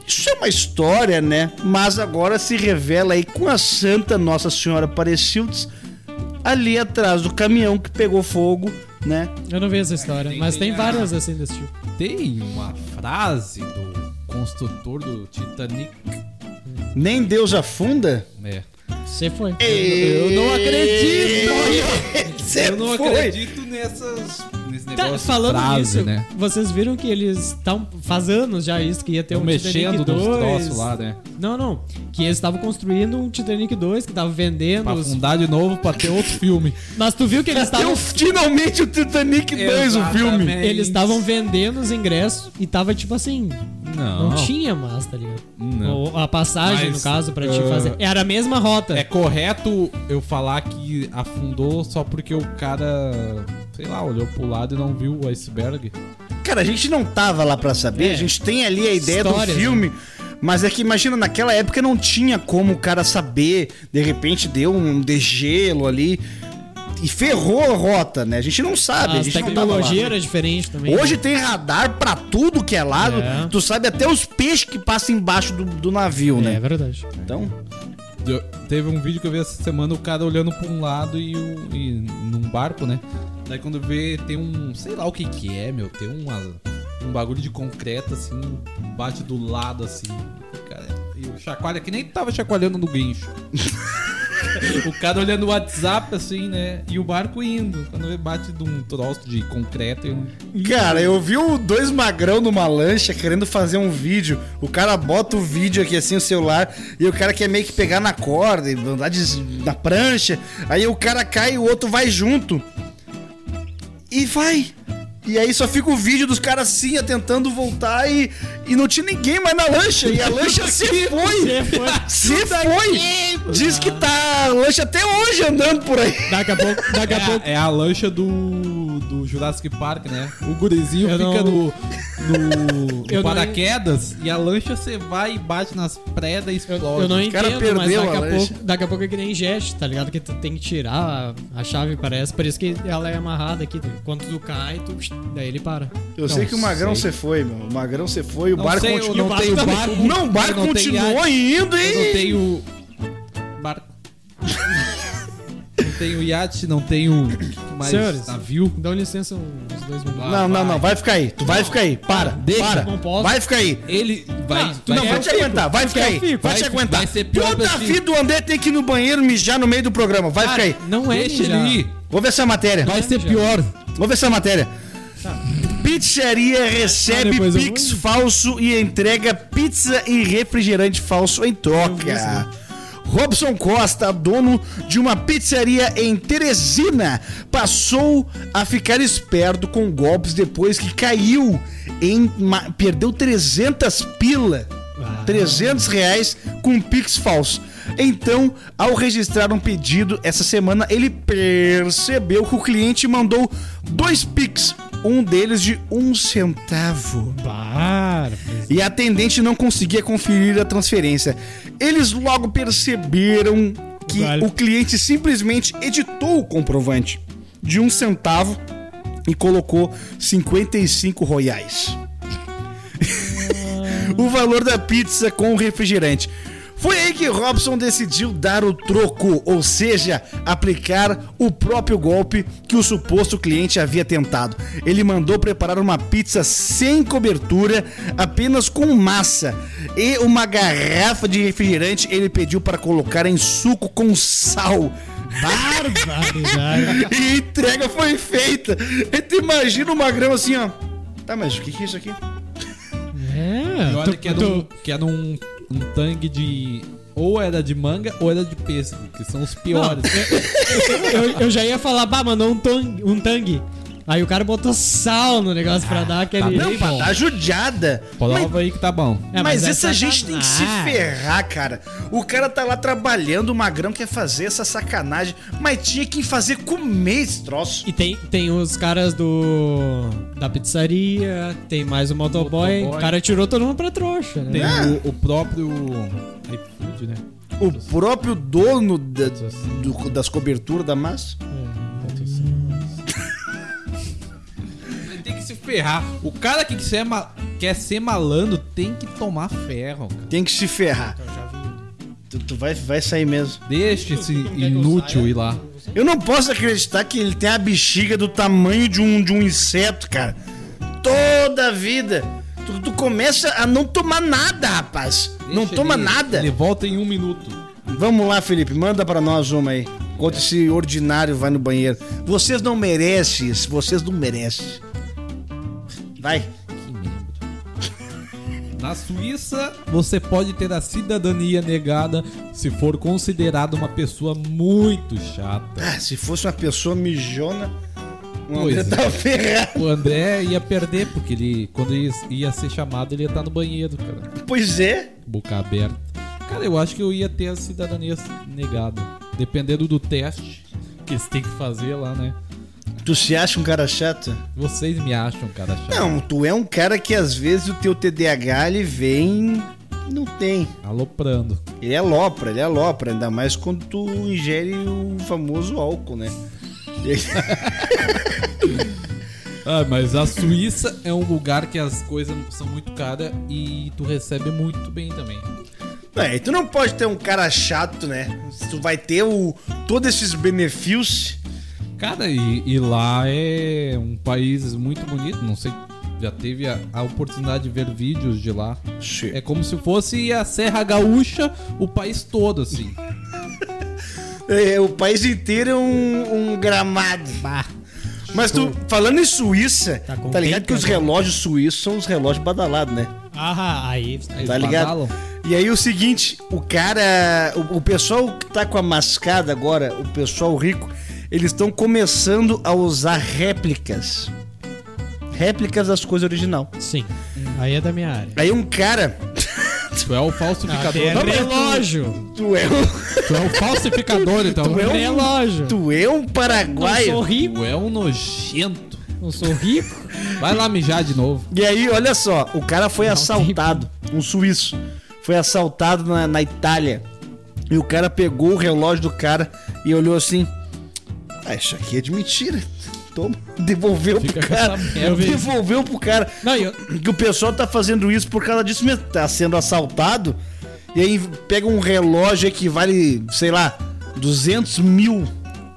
Isso é uma história, né? Mas agora se revela aí com a Santa Nossa Senhora Aparecidos ali atrás do caminhão que pegou fogo, né? eu não vi essa história, tem- mas tem tem a- várias assim desse tipo. Tem uma frase do construtor do Titanic. Nem Deus afunda? É. Você foi. Eu não acredito! Você eu não foi. acredito nessas. Nesse Tá, negócio falando frase, nisso, né? vocês viram que eles estão faz anos já isso que ia ter Tão um mexendo Titanic nos 2. troços lá, né? Não, não, que eles estavam construindo um Titanic 2 que tava vendendo Pra os... fundar de novo pra ter outro filme. Mas tu viu que eles Deu estavam finalmente o Titanic 2, o filme. Exatamente. eles estavam vendendo os ingressos e tava tipo assim, Não. não, tinha mais, tá ligado? Não. Ou a passagem Mas, no caso pra te uh, fazer. Era a mesma rota. É correto eu falar que afundou só porque o cara, sei lá, olhou pro lado e não viu o iceberg? Cara, a gente não tava lá pra saber, É. a gente tem ali a ideia Histórias, do filme. Mas é que imagina, naquela época não tinha como o cara saber, de repente deu um degelo ali e ferrou a rota, né? A gente não sabe, a a gente não tava lá. tecnologia era diferente também. Hoje tem radar pra tudo que é lado, É. tu sabe até os peixes que passam embaixo do, do navio, É né? verdade. Então, Eu- teve um vídeo que eu vi essa semana, o cara olhando pra um lado e, o- e num barco, né? Daí quando vê, tem um, sei lá o que que é, meu, tem uma, um bagulho de concreto, assim, bate do lado, assim. Cara, E o chacoalha que nem tava chacoalhando no guincho. o cara olhando o WhatsApp assim, né? E o barco indo. Quando ele bate de um troço de concreto. e- Cara, eu vi dois magrão numa lancha querendo fazer um vídeo. O cara bota o vídeo aqui assim, o celular, e o cara quer meio que pegar na corda, e andar de- na prancha. Aí o cara cai e o outro vai junto. E vai. E aí só fica o vídeo dos caras assim, tentando voltar e, e não tinha ninguém mais na lancha. E a lancha se foi. Se foi. Diz que tá a lancha até hoje andando por aí. Daqui a pouco, daqui a É, pouco. é a lancha do, do Jurassic Park, né? O gurizinho Eu fica não- no, no, Eu no não- paraquedas e a lancha você vai e bate nas predas e explode. Eu não cara entendo, mas perdeu daqui a a, pouco, daqui a pouco é que nem jet, tá ligado? Que tu tem que tirar a, a chave, parece. Por isso que ela é amarrada aqui. Quando tu cai, tu, daí ele para. Eu sei Não que o Magrão sei. você foi, meu. O Magrão você foi, o Não barco sei, eu continuou. não tenho barco. Não, o barco Eu não continuou indo Eu não tenho barco. não tenho iate, não tenho mais Senhores. navio. Dá licença uns dois minutos. Não, não, não, vai ficar aí. Tu vai ficar aí. Para, Deixa, para. não posso. Vai ficar aí. Ele vai. Ah, tu Não, vai vai eu te fico. aguentar, vai ficar eu aí. fico. Vai te Vai- aguentar. vai ser pior Toda pra a ti. vida do André tem que ir no banheiro mijar no meio do programa. Vai ficar aí. Não é Deixa mijar. ele ir. Vou ver essa matéria. Vai ser pior. Vou ver essa matéria. Pizzaria recebe Ah, depois eu Pix falso e entrega pizza e refrigerante falso em troca. Robson Costa, dono de uma pizzaria em Teresina, passou a ficar esperto com golpes depois que caiu em. perdeu 300 pila. Ah. 300 reais com Pix falso. Então, ao registrar um pedido essa semana, ele percebeu que o cliente mandou dois Pix, um deles de um centavo. Para. E a atendente não conseguia conferir a transferência. Eles logo perceberam que Vale. o cliente simplesmente editou o comprovante de um centavo e colocou 55 reais. o valor da pizza com o refrigerante. Foi aí que Robson decidiu dar o troco, ou seja, aplicar o próprio golpe que o suposto cliente havia tentado. Ele mandou preparar uma pizza sem cobertura, apenas com massa, e uma garrafa de refrigerante ele pediu para colocar em suco com sal. Barbaridade. E a entrega foi feita. E tu imagina o magrão assim, ó. Tá, mas o que, que é isso aqui? É. E olha tu- que era, tu- um, que era um, um tangue de. Ou era de manga ou era de pêssego, que são os piores. eu, eu já ia falar, bah, mandou um tang, um tangue. Aí o cara botou sal no negócio pra dar aquele. tá Não, pra dar judiada. Prova aí que tá bom. É, mas é essa gente tem que se ferrar, cara. O cara tá lá trabalhando, o magrão quer fazer essa sacanagem, mas tinha que fazer comer esse troço. E tem, tem os caras do. da pizzaria, tem mais o motoboy. Motoboy. O cara tirou todo mundo pra trouxa, né? Tem É. o, o próprio iFood, né? O próprio dono da- do- das coberturas da massa. Ele ferrar. O cara que quer ma- quer ser malandro tem que tomar ferro, cara. Tem que se ferrar. Tu, tu vai, vai sair mesmo. Deixa esse inútil ir lá. Eu não posso acreditar que ele tem a bexiga do tamanho de um, de um inseto, cara. Toda a vida. Tu, tu começa a não tomar nada, rapaz. não Deixa toma ele- nada. Ele volta em um minuto. Vamos lá, Felipe, manda pra nós uma aí. Enquanto esse ordinário vai no banheiro. Vocês não merecem isso, vocês não merecem. Vai. Que membro. Na Suíça, você pode ter a cidadania negada se for considerado uma pessoa muito chata. Ah, se fosse uma pessoa mijona, o André é. tá ferrado. O André ia perder, porque ele, quando ia, ia ser chamado, ele ia estar no banheiro, cara. Pois é. Boca aberta. Cara, eu acho que eu ia ter a cidadania negada. Dependendo do teste que eles têm que fazer lá, né? Tu se acha um cara chato? Vocês me acham, cara, chato. Não, tu é um cara que às vezes o teu TDAH ele vem. Não tem. Aloprando. Ele é lopra, ele é lopra, ainda mais quando tu ingere o famoso álcool, né? Ah, mas a Suíça é um lugar que as coisas são muito caras e tu recebe muito bem também. É, tu não pode ter um cara chato, né? Tu vai ter o, todos esses benefícios. Cara, e, e lá é um país muito bonito, não sei já teve a, a oportunidade de ver vídeos de lá. Sim. É como se fosse a Serra Gaúcha, o país todo, assim. É, o país inteiro é um, um gramado. Mas tu, falando em Suíça, Tá tá, ligado que os né? relógios suíços são os relógios badalados, né? Ah, aí. Eles Tá ligado? badalam. E aí o seguinte, o cara, o, o pessoal que tá com a mascada agora, o pessoal rico, eles estão começando a usar réplicas. Réplicas das coisas original. Sim. Aí é da minha área. Aí um cara, Tu é o falsificador. Tem da- relógio. tu é um, Tu é o falsificador, então. Tu é um- Relógio. tu é um Não paraguaio. sou rico. Tu é um nojento. Não sou rico. Vai lá mijar de novo. E aí, olha só, o cara foi Não assaltado, um suíço, foi assaltado na, na Itália. E o cara pegou o relógio do cara e olhou assim: Ah, isso aqui é de mentira. Toma, devolveu Fica pro cara. Devolveu pro cara. Não, e eu, Que o pessoal tá fazendo isso por causa disso mesmo. Tá sendo assaltado. E aí pega um relógio que vale, sei lá, 200 mil.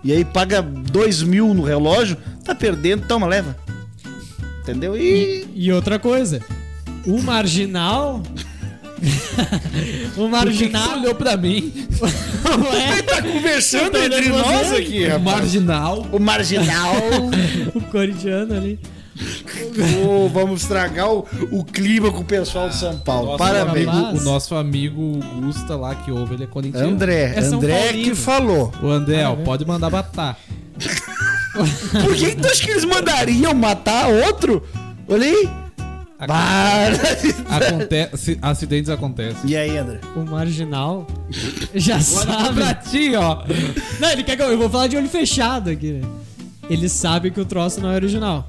E aí paga 2 mil no relógio. Tá perdendo, toma, leva. Entendeu? E. e outra coisa. O marginal. o você marginal. olhou pra mim? Ué, tá conversando tô entre nós você. aqui, O marginal. O marginal. o corintiano ali. Ô, vamos estragar o, o clima com o pessoal de São Paulo. Nosso Parabéns. amigo- o nosso amigo Gusta lá que ouve, ele é corintiano. André, É André Paulino. que falou. O André, ó, Ah, é? pode mandar matar. Por que tu acha que eles mandariam matar outro? Olha aí. Para. Acontece, acidentes acontecem. E aí, André? O marginal já Pra sabe. ti, ó. Não, ele quer que eu, eu vou falar de olho fechado aqui, né? Ele sabe que o troço não é original.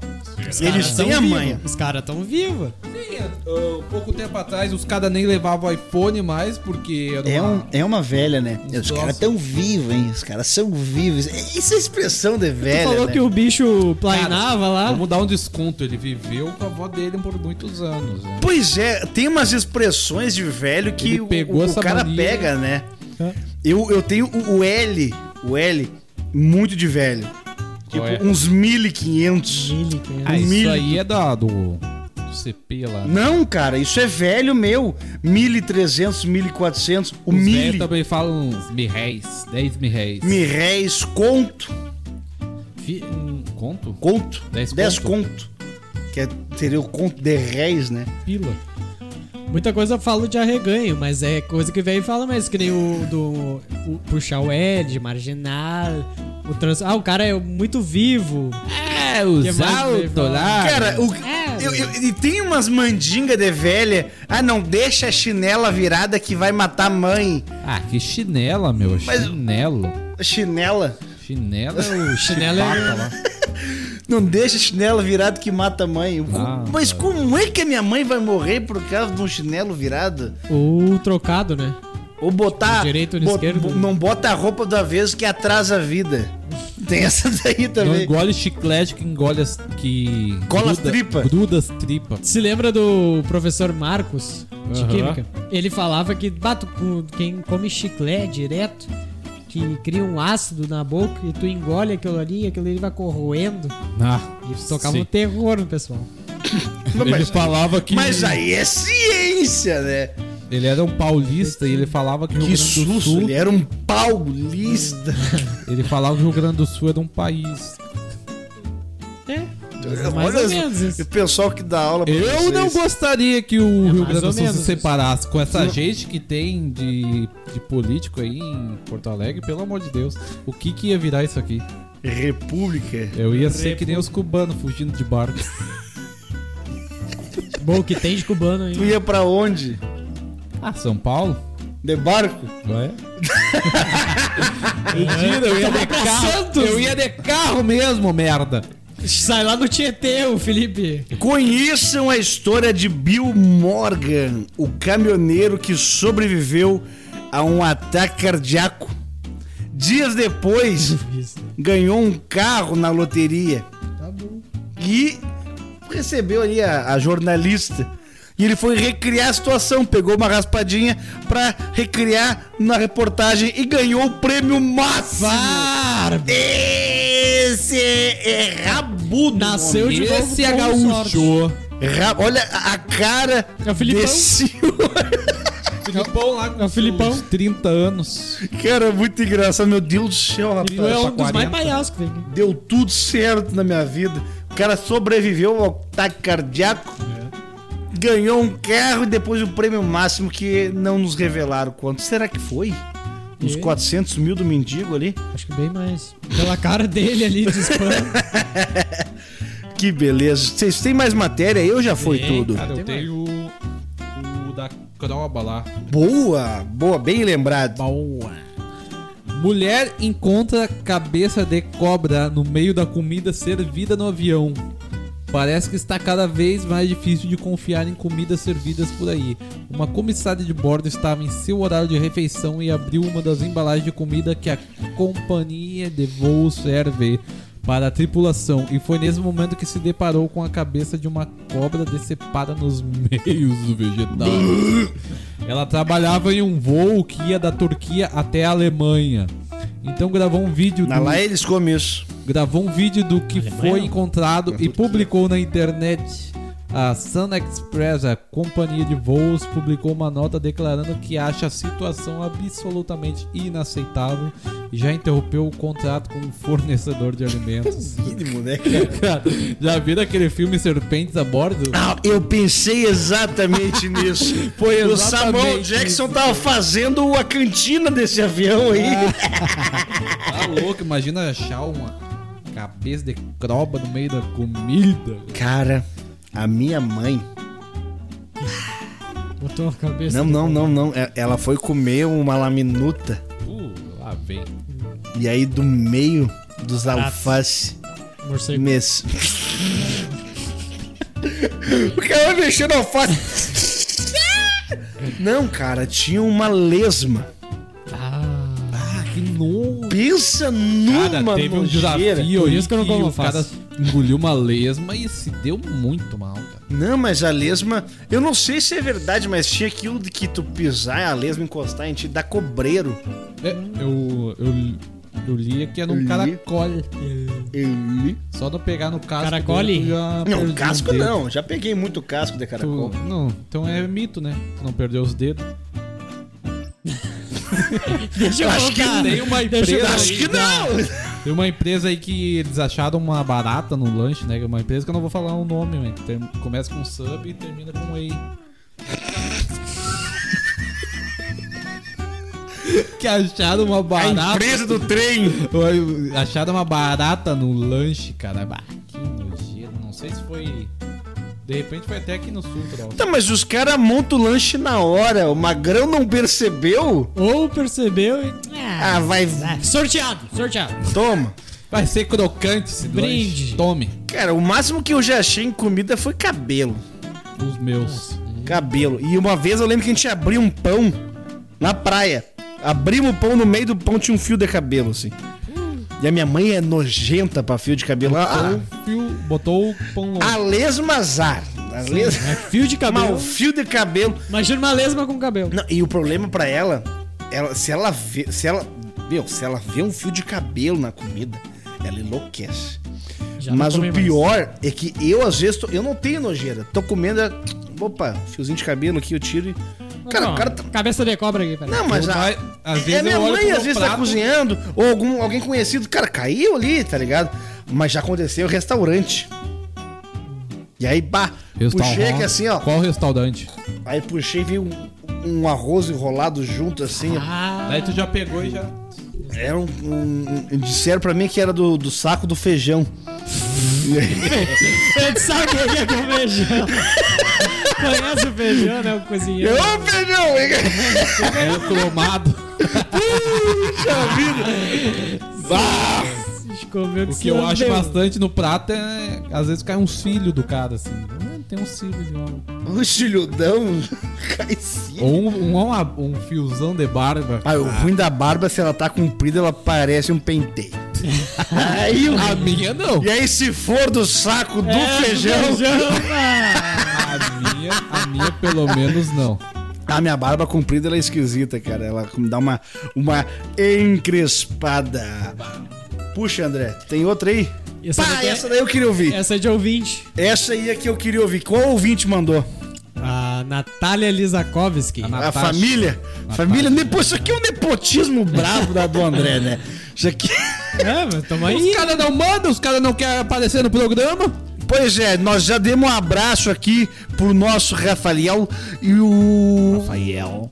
Os Eles caras têm tão a manha. Os caras tão vivos. Sim, uh, pouco tempo atrás os caras nem levavam iPhone mais porque era É, uma- um, é uma velha, né? Os Nossa. caras tão vivos, hein? Os caras são vivos. Isso é expressão de Tu velha, falou né? que o bicho plainava lá. Vamos dar um desconto, ele viveu com a avó dele por muitos anos. Né? Pois é, tem umas expressões de velho que o, pegou o- o essa cara mania. pega, né? Eu, eu tenho o L, o L, muito de velho. Tipo, é? uns 1500. Milho, que é. Ah, isso aí é da, do, do CP lá. né? Não, cara, isso é velho meu. 1300, 1400. O Os mil, também falam uns mil réis, 10 mil réis. mil réis, conto. Fi- conto? Conto. Dez 10 conto. conto. Que é, seria o conto de réis, né? Pila. Muita coisa eu falo de arreganho, mas é coisa que vem e fala mais, que nem o do o puxar o de marginal, o trans... Ah, o cara é muito vivo. É, os fala? lá. Cara, o, É, eu, eu- e tem umas mandingas de velha. Ah, não deixa a chinela virada que vai matar a mãe. Ah, que chinela, meu. Mas- Chinelo. Chinela. Chinelo é o Chinelo é- lá. Não deixa a chinela virada que mata a mãe. Ah, Mas cara. como é que a minha mãe vai morrer por causa de um chinelo virado? Ou trocado, né? Ou botar. Direito ou esquerdo? bo- Não bota a roupa da vez que atrasa a vida. Tem essa daí Não também. engole chiclete que engole as. que. Cola as gruda- tripa. Gruda as tripas. Se lembra do professor Marcos, de Aham. Química? Ele falava que bato com quem come chiclete direto, que cria um ácido na boca e tu engole aquilo ali e aquilo ali vai corroendo. Ah, E tocava sim. um terror no pessoal. Ele Mas- falava que. Mas aí é ciência, né? Ele era um paulista e ele falava que o Rio Que Grande do susto, Sul. ele era um paulista. Ele falava que o Rio Grande do Sul era um país. É, mais Olha ou menos O isso. pessoal que dá aula pra Eu vocês. não gostaria que o É Rio mais Grande do Sul se isso. separasse com essa gente que tem de, de político aí em Porto Alegre, pelo amor de Deus. O que que ia virar isso aqui? República. Eu ia ser que nem os cubanos fugindo de barco. Bom, o que tem de cubano Tu aí. ia pra onde? Ah, São Paulo? De barco? Vai. Mentira, eu ia de pra carro. Santos. Eu ia de carro mesmo, merda. Sai lá no Tietê, o Felipe. Conheçam a história de Bill Morgan, o caminhoneiro que sobreviveu a um ataque cardíaco. Dias depois, ganhou um carro na loteria Tá bom. e recebeu ali a, a jornalista. E ele foi recriar a situação, pegou uma raspadinha pra recriar na reportagem e ganhou o prêmio máximo. Esse é rabudo. Nasceu de novo Esse é gaúcho. Ra- Olha a cara É o Filipão. desse Filipão lá com É o Filipão. seus 30 anos. cara, muito engraçado. Meu Deus do céu, rapaz. Ele é um dos 40. mais palhaços que. Deu tudo certo na minha vida. O cara sobreviveu ao ataque cardíaco. Ganhou um carro e depois o prêmio máximo que não nos revelaram quanto. Será que foi? Uns E? 400 mil do mendigo ali? Acho que bem mais. Pela cara dele ali de spam. Que beleza. Vocês têm mais matéria? Eu já foi tudo. Cara, eu Tem tenho o, o da Croba lá. Boa, boa, bem lembrado. Boa. Mulher encontra cabeça de cobra no meio da comida servida no avião. Parece que está cada vez mais difícil de confiar em comidas servidas por aí. Uma comissária de bordo estava em seu horário de refeição e abriu uma das embalagens de comida que a companhia de voo serve para a tripulação. E foi nesse momento que se deparou com a cabeça de uma cobra decepada nos meios do vegetal. Ela trabalhava em um voo que ia da Turquia até a Alemanha. Então gravou um vídeo Na do, lá eles comem isso. gravou um vídeo do que Alemanha foi encontrado e publicou na internet. A Sun Express, a companhia de voos, publicou uma nota declarando que acha a situação absolutamente inaceitável e já interrompeu o contrato com um fornecedor de alimentos. Mínimo, né, Cara, já viram aquele filme Serpentes a Bordo? Ah, eu pensei exatamente nisso. Foi o exatamente Samuel Jackson isso. tava fazendo a cantina desse avião aí. Tá louco, imagina achar uma cabeça de croba no meio da comida. Cara, a minha mãe. Botou a cabeça. Não, não, não, não. É- Ela foi comer uma laminuta. Uh, lá vem. E aí do meio dos alface. Morcego. Mes... o cara mexendo alface. Não, cara, tinha uma lesma. Ah. Ah, que nojo. Pensa numa Cara, teve um desafio isso que eu não como alface. Engoliu uma lesma e se deu muito mal, cara. Não, mas a lesma, eu não sei se é verdade, mas tinha aquilo de que tu pisar a lesma encostar em ti, dá cobreiro. É, eu, eu, eu li que era um Li. caracol. Ele- Só não pegar no casco. Caracole? dele, tu Não, casco dedos. não, já peguei muito casco de Tu- caracol. não, então é mito, né? Tu não perdeu os dedos. Deixa eu Acho que tem uma eu empresa Acho aí, que não! Tem uma empresa aí que eles acharam uma barata no lanche, né? Uma empresa que eu não vou falar o nome, mas ter- começa com sub e termina com whey. que acharam uma A barata. empresa do trem. Acharam uma barata no lanche, cara. Bah, que nojeiro. Não sei se foi. De repente foi até aqui no sul, troll. Tá, mas os caras montam o lanche na hora. O Magrão não percebeu? Ou percebeu e. Ah, vai. Ah, sorteado, sorteado. Toma. Vai ser crocante esse Brinde. lanche. Tome. Cara, o máximo que eu já achei em comida foi cabelo. Os meus. Cabelo. E uma vez eu lembro que a gente abriu um pão na praia. Abrimos o pão, no meio do pão tinha um fio de cabelo, assim. E a minha mãe é nojenta pra fio de cabelo. Botou, Ah, o fio, botou o pão longo. a lesma azar. A lesma... É fio de cabelo. Mal, fio de cabelo. Imagina uma lesma com cabelo. Não, e o problema pra ela, ela, se ela vê, se ela, meu, se ela vê um fio de cabelo na comida, ela enlouquece. Já Mas o come mais. pior é que eu às vezes tô- eu não tenho nojeira. Tô comendo, é, opa, fiozinho de cabelo aqui eu tiro e cara, Não, o cara tá Cabeça de cobra aqui, peraí. não, mas Eu a, às é vezes minha eu olho mãe às vezes tá prato- cozinhando ou algum alguém conhecido, cara, caiu ali, tá ligado? Mas já aconteceu restaurante. E aí, bah, Restaurante. puxei aqui assim, ó. Qual restaurante? Aí puxei e vi um, um arroz enrolado junto assim, ó. Ah, Daí tu já pegou e já. Era um, um- um- Disseram pra mim que era do, do saco do feijão. ele sabe o que é com feijão. Conhece o feijão, né? O cozinheiro. Ô, feijão! hein? É o cromado. Puxa vida! Bah! O que eu acho bastante no prato é. Às vezes cai um cílio do cara, assim. Tem um cílio de homem. O chilhudão cai sim. Ou um, um, um fiozão de barba. Ah, o ruim da barba, se ela tá comprida, ela parece um penteio. aí, A minha não. E aí, se for do saco do É, feijão, Ah, A minha, a minha pelo menos não. a minha barba comprida ela é esquisita, cara. Ela me dá uma, uma encrespada. Puxa, André, tem outra aí? Essa Pá, daqui é- essa daí eu queria ouvir. Essa é de ouvinte. Essa aí é que eu queria ouvir. Qual ouvinte mandou? A Natália Lizakovski. A A família? Família, nepo, isso aqui é um nepotismo bravo da do André, né? Isso aqui. É, mas tamo aí. Os caras não mandam, os caras não querem aparecer no programa. Pois é, nós já demos um abraço aqui pro nosso Rafael e o. Rafael.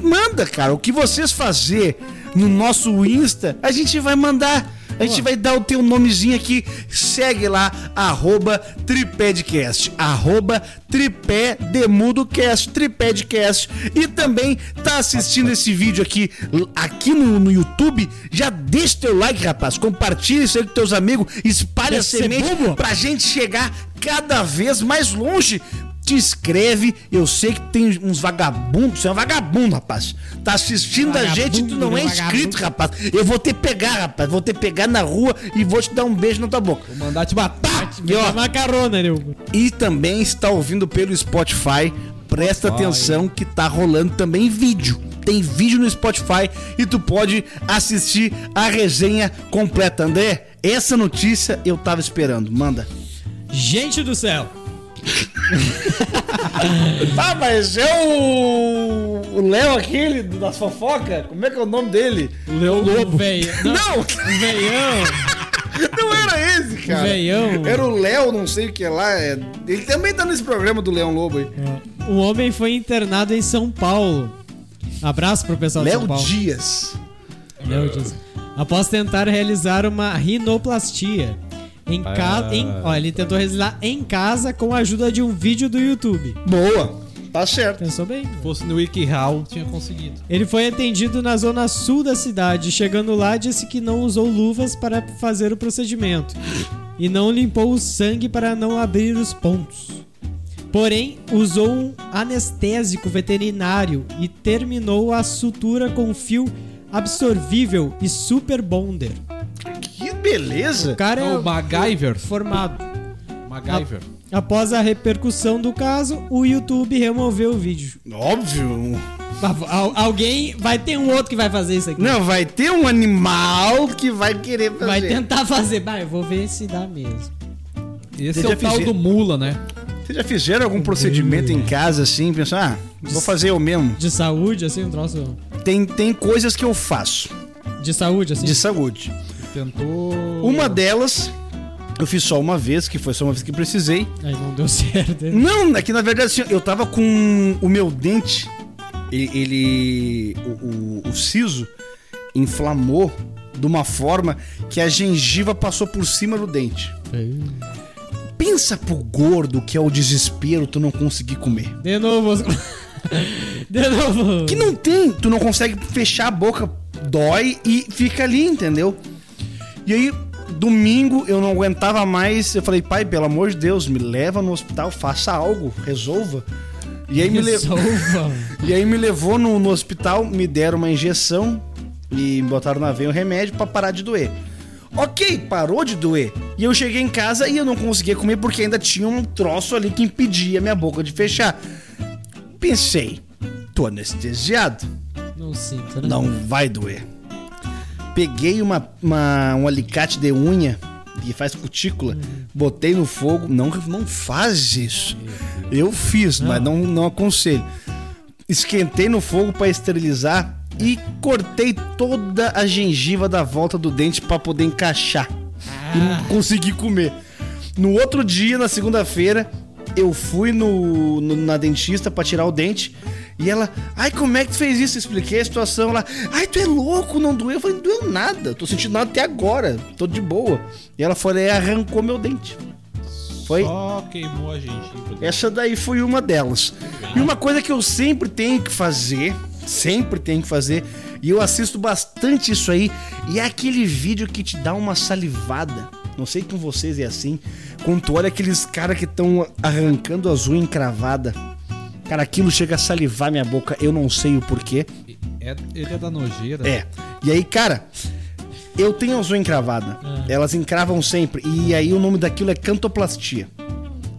Manda, cara, o que vocês fazer no nosso Insta, a gente vai mandar. A gente vai dar o teu nomezinho aqui. Segue lá, arroba tripedcast. Arroba tripédemudocast, tripedcast. E também tá assistindo esse vídeo aqui, aqui no, no YouTube. Já deixa teu like, rapaz. Compartilha isso aí com teus amigos. Espalha a semente pra gente chegar cada vez mais longe. Te inscreve, eu sei que tem uns vagabundos, você é um vagabundo, rapaz. Tá assistindo a gente e tu não é Vagabundo, inscrito, rapaz. Eu vou te pegar, rapaz. Vou te pegar na rua e vou te dar um beijo na tua boca. Vou mandar te matar. Me dá uma carona, né? E também está ouvindo pelo Spotify. Presta Spotify. atenção que tá rolando também vídeo. Tem vídeo no Spotify e tu pode assistir a resenha completa. André, essa notícia eu tava esperando. Manda. Gente do céu. Ah, mas é o. O Léo aquele das fofocas? Como é que é o nome dele? Leão O veio. Não, Não! O veião. Não era esse, cara. veião. Era o Léo, não sei o que lá. é- Ele também tá nesse programa do Leão Lobo aí. Um homem foi internado em São Paulo. Abraço pro pessoal de Léo São Paulo. Dias. Léo Dias. Após tentar realizar uma rinoplastia. Em casa. Ó, ele tentou realizar em casa com a ajuda de um vídeo do YouTube. Boa. Tá certo. Pensou bem? Se fosse no WikiHow, tinha conseguido. Ele foi atendido na zona sul da cidade. Chegando lá, disse que não usou luvas para fazer o procedimento e não limpou o sangue para não abrir os pontos. Porém, usou um anestésico veterinário e terminou a sutura com fio absorvível e super bonder. Beleza. O cara É é o MacGyver. formado. MacGyver. Após a repercussão do caso, o YouTube removeu o vídeo. Óbvio. Al- alguém vai ter um outro que vai fazer isso aqui. Não, vai ter um animal que vai querer fazer. Vai tentar fazer. Bah, eu vou ver se dá mesmo. Esse Vocês é o tal do Mula, né? Vocês já fizeram algum procedimento em casa assim? Pensar, ah, vou fazer eu mesmo. De saúde, assim, um troço. Tem, tem coisas que eu faço De saúde, assim. de saúde. Tentou. Uma delas, eu fiz só uma vez, que foi só uma vez que precisei. Aí não deu certo. hein? Não, é que na verdade assim, eu tava com o meu dente, ele. ele- o, o, o siso inflamou de uma forma que a gengiva passou por cima do dente. Pensa pro gordo que é o desespero tu não conseguir comer. De novo. De novo. Que não tem, tu não consegue fechar a boca, dói e fica ali, entendeu? E aí, domingo eu não aguentava mais, eu falei, pai, pelo amor de Deus, me leva no hospital, faça algo, resolva. E aí me, le... Resolva. e aí me levou no, no hospital, me deram uma injeção e me botaram na veia um remédio pra parar de doer. Ok, parou de doer. E eu cheguei em casa e eu não conseguia comer porque ainda tinha um troço ali que impedia minha boca de fechar. Pensei, tô anestesiado, Não sinto, né? não vai doer. Peguei uma, uma- um alicate de unha que faz cutícula, botei no fogo. Não, não faz isso. Eu fiz, mas não, não aconselho. Esquentei no fogo para esterilizar e cortei toda a gengiva da volta do dente para poder encaixar e não conseguir comer. No outro dia, na segunda-feira, eu fui no, no- na dentista para tirar o dente e ela, ai, como é que tu fez isso? Eu expliquei a situação lá. Ai, tu é louco, não doeu. Eu falei, não doeu nada, tô sentindo nada até agora, tô de boa. E ela foi e arrancou meu dente. Foi Só queimou a gengiva. essa daí foi uma delas. E uma coisa que eu sempre tenho que fazer, sempre tenho que fazer, e eu assisto bastante isso aí, e é aquele vídeo que te dá uma salivada. Não sei com vocês é assim. Quando tu olha aqueles caras que estão arrancando as unhas encravadas. Cara, aquilo chega a salivar minha boca, eu não sei o porquê. É, ele é da nojeira. É. E aí, cara, eu tenho as unhas encravadas. Elas encravam sempre. E aí o nome daquilo é cantoplastia.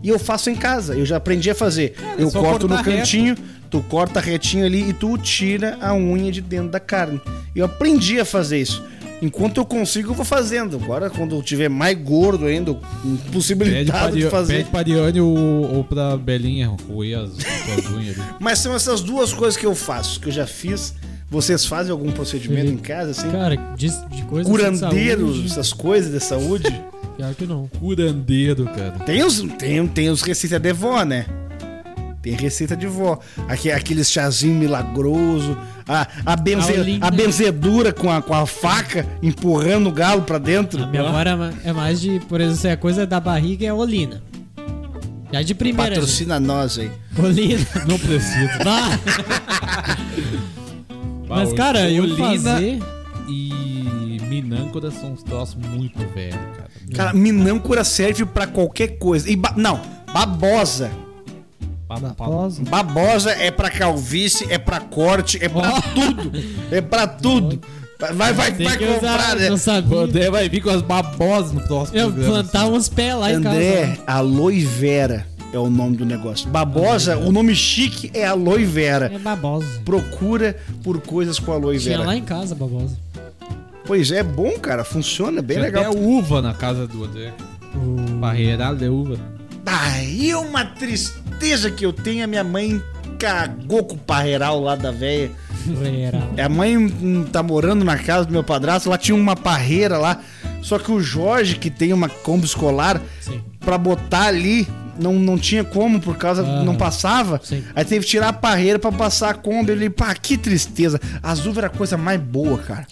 E eu faço em casa. Eu já aprendi a fazer. é eu só corto no cortar reto. cantinho, tu corta retinho ali e tu tira a unha de dentro da carne. Eu aprendi a fazer isso. Enquanto eu consigo, eu vou fazendo. Agora, quando eu tiver mais gordo ainda, impossibilitado de fazer. pede pra Ariane ou, ou pra Belinha roer as, as unhas ali. Mas são essas duas coisas que eu faço, que eu já fiz. Vocês fazem algum procedimento em casa, assim? Cara, de, de coisa Curandeiros, de saúde, essas coisas de saúde? Pior que não. Curandeiro, cara. Tem os, tem, tem os receitas de vó, né? Tem receita de vó. Aqui, aqueles chazinho milagroso. A, a, benze, a benzedura com a, com a faca empurrando o galo pra dentro. A minha avó ma- é mais de, por exemplo, se a coisa da barriga é olina. Já de primeira. Patrocina nós aí. gente. Olina. Não precisa. Mas, cara, eu Olina fazer... e Minâncora são uns troços muito velhos, cara. Cara, minâncora serve pra qualquer coisa. E ba- não, babosa. Babosa. Babosa é pra calvície, é pra corte, é pra tudo. É pra tudo. Vai, vai, Tem vai comprar, né? O André vai vir com as babosas no próximo Eu programa. plantar uns pés lá em casa. André, aloe vera é o nome do negócio. Babosa, o nome chique é aloe vera. É babosa. Procura por coisas com aloe Tinha vera. lá em casa, babosa. Pois é, bom, cara. Funciona bem Tinha legal. até uva na casa do André. O... Barreira de uva. Aí uma tristeza que eu tenho. A minha mãe cagou com o parreiral lá da véia. Era- A mãe tá morando na casa do meu padrasto. Lá tinha uma parreira lá. Só que o Jorge, que tem uma Kombi escolar, Sim. pra botar ali, não, não tinha como, por causa Ah, não passava. sim. Aí teve que tirar a parreira pra passar a Kombi. Ele, pá, que tristeza. Azul era a coisa mais boa, cara.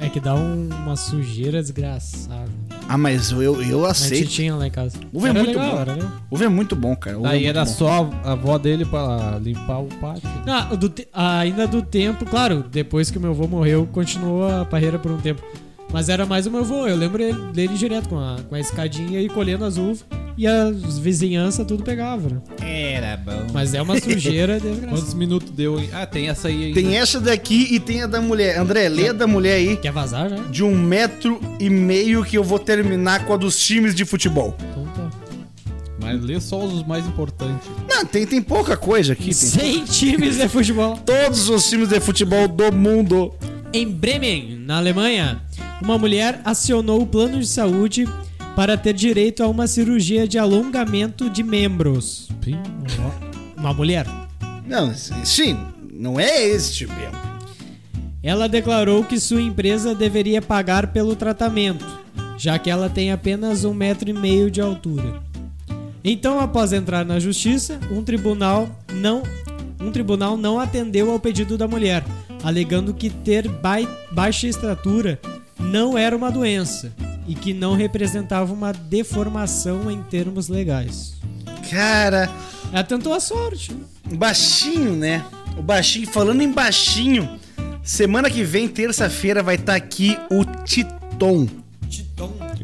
É que dá um- uma sujeira desgraçada. Ah, mas eu, eu A gente aceito. tinha lá em casa. Uva é Era muito legal, bom. era legal. Uva é muito bom, cara. Uva é Daí muito era bom. só a avó dele pra limpar o pátio. Não, do te- ainda do tempo, claro, depois que o meu avô morreu, continuou a parreira por um tempo. Mas era mais o meu avô, eu lembro ele- dele direto com a, com a escadinha e colhendo as uvas. E as vizinhanças tudo pegava, né? Era bom. Mas é uma sujeira desgraçada. Quantos minutos deu? hein? Ah, tem essa aí ainda. Tem essa daqui e tem a da mulher. André, lê a da mulher aí. Quer vazar já? De um metro e meio que eu vou terminar com a dos times de futebol. Então tá. Mas lê só os mais importantes. Não, tem, tem pouca coisa aqui. Tem 100 times de futebol. todos os times de futebol do mundo. Em Bremen, na Alemanha, uma mulher acionou o plano de saúde para ter direito a uma cirurgia de alongamento de membros. Uma mulher. Não, sim, não é este mesmo. Ela declarou que sua empresa deveria pagar pelo tratamento, já que ela tem apenas um metro e meio de altura. Então, após entrar na justiça, um tribunal não, um tribunal não atendeu ao pedido da mulher, alegando que ter bai- baixa estatura não era uma doença e que não representava uma deformação em termos legais. Cara, Ela tentou a sorte. baixinho, né? O baixinho, falando em baixinho, semana que vem, terça-feira, vai estar aqui o Titon.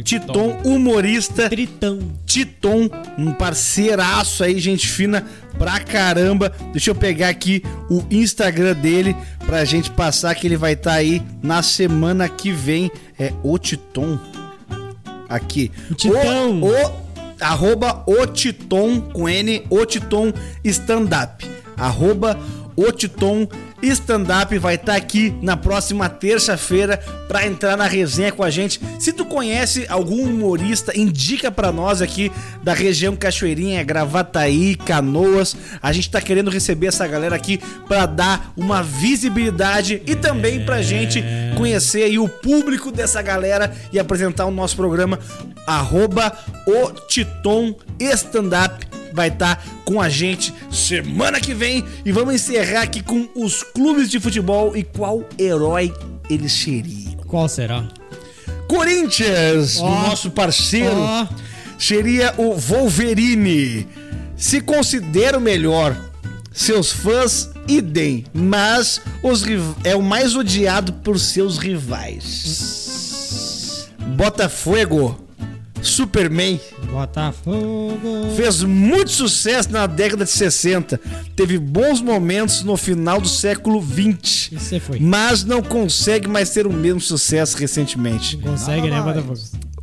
Titon, humorista. Tritão. Titon, um parceiraço aí, gente fina pra caramba. Deixa eu pegar aqui o Instagram dele pra gente passar que ele vai estar aí na semana que vem. É o Titon. Aqui. O Titão. O, o- arroba o Titon com N, o Titon Stand Up. Arroba o Titon Stand Up vai estar aqui na próxima terça-feira pra entrar na resenha com a gente. Se tu conhece algum humorista, indica pra nós aqui da região Cachoeirinha, Gravataí, Canoas. A gente tá querendo receber essa galera aqui pra dar uma visibilidade e também pra gente conhecer aí o público dessa galera e apresentar o nosso programa arroba o Titon Stand Up vai estar com a gente semana que vem e vamos encerrar aqui com os clubes de futebol e qual herói eles seriam. Qual será? Corinthians, Ó. o nosso parceiro, Ó. seria o Wolverine. Se considera o melhor, seus fãs idem, mas os é o mais odiado por seus rivais. Botafogo, Superman, Botafogo. Fez muito sucesso na década de 60. Teve bons momentos no final do século 20. E você foi? Mas não consegue mais ter o mesmo sucesso recentemente. Consegue, né, Botafogo?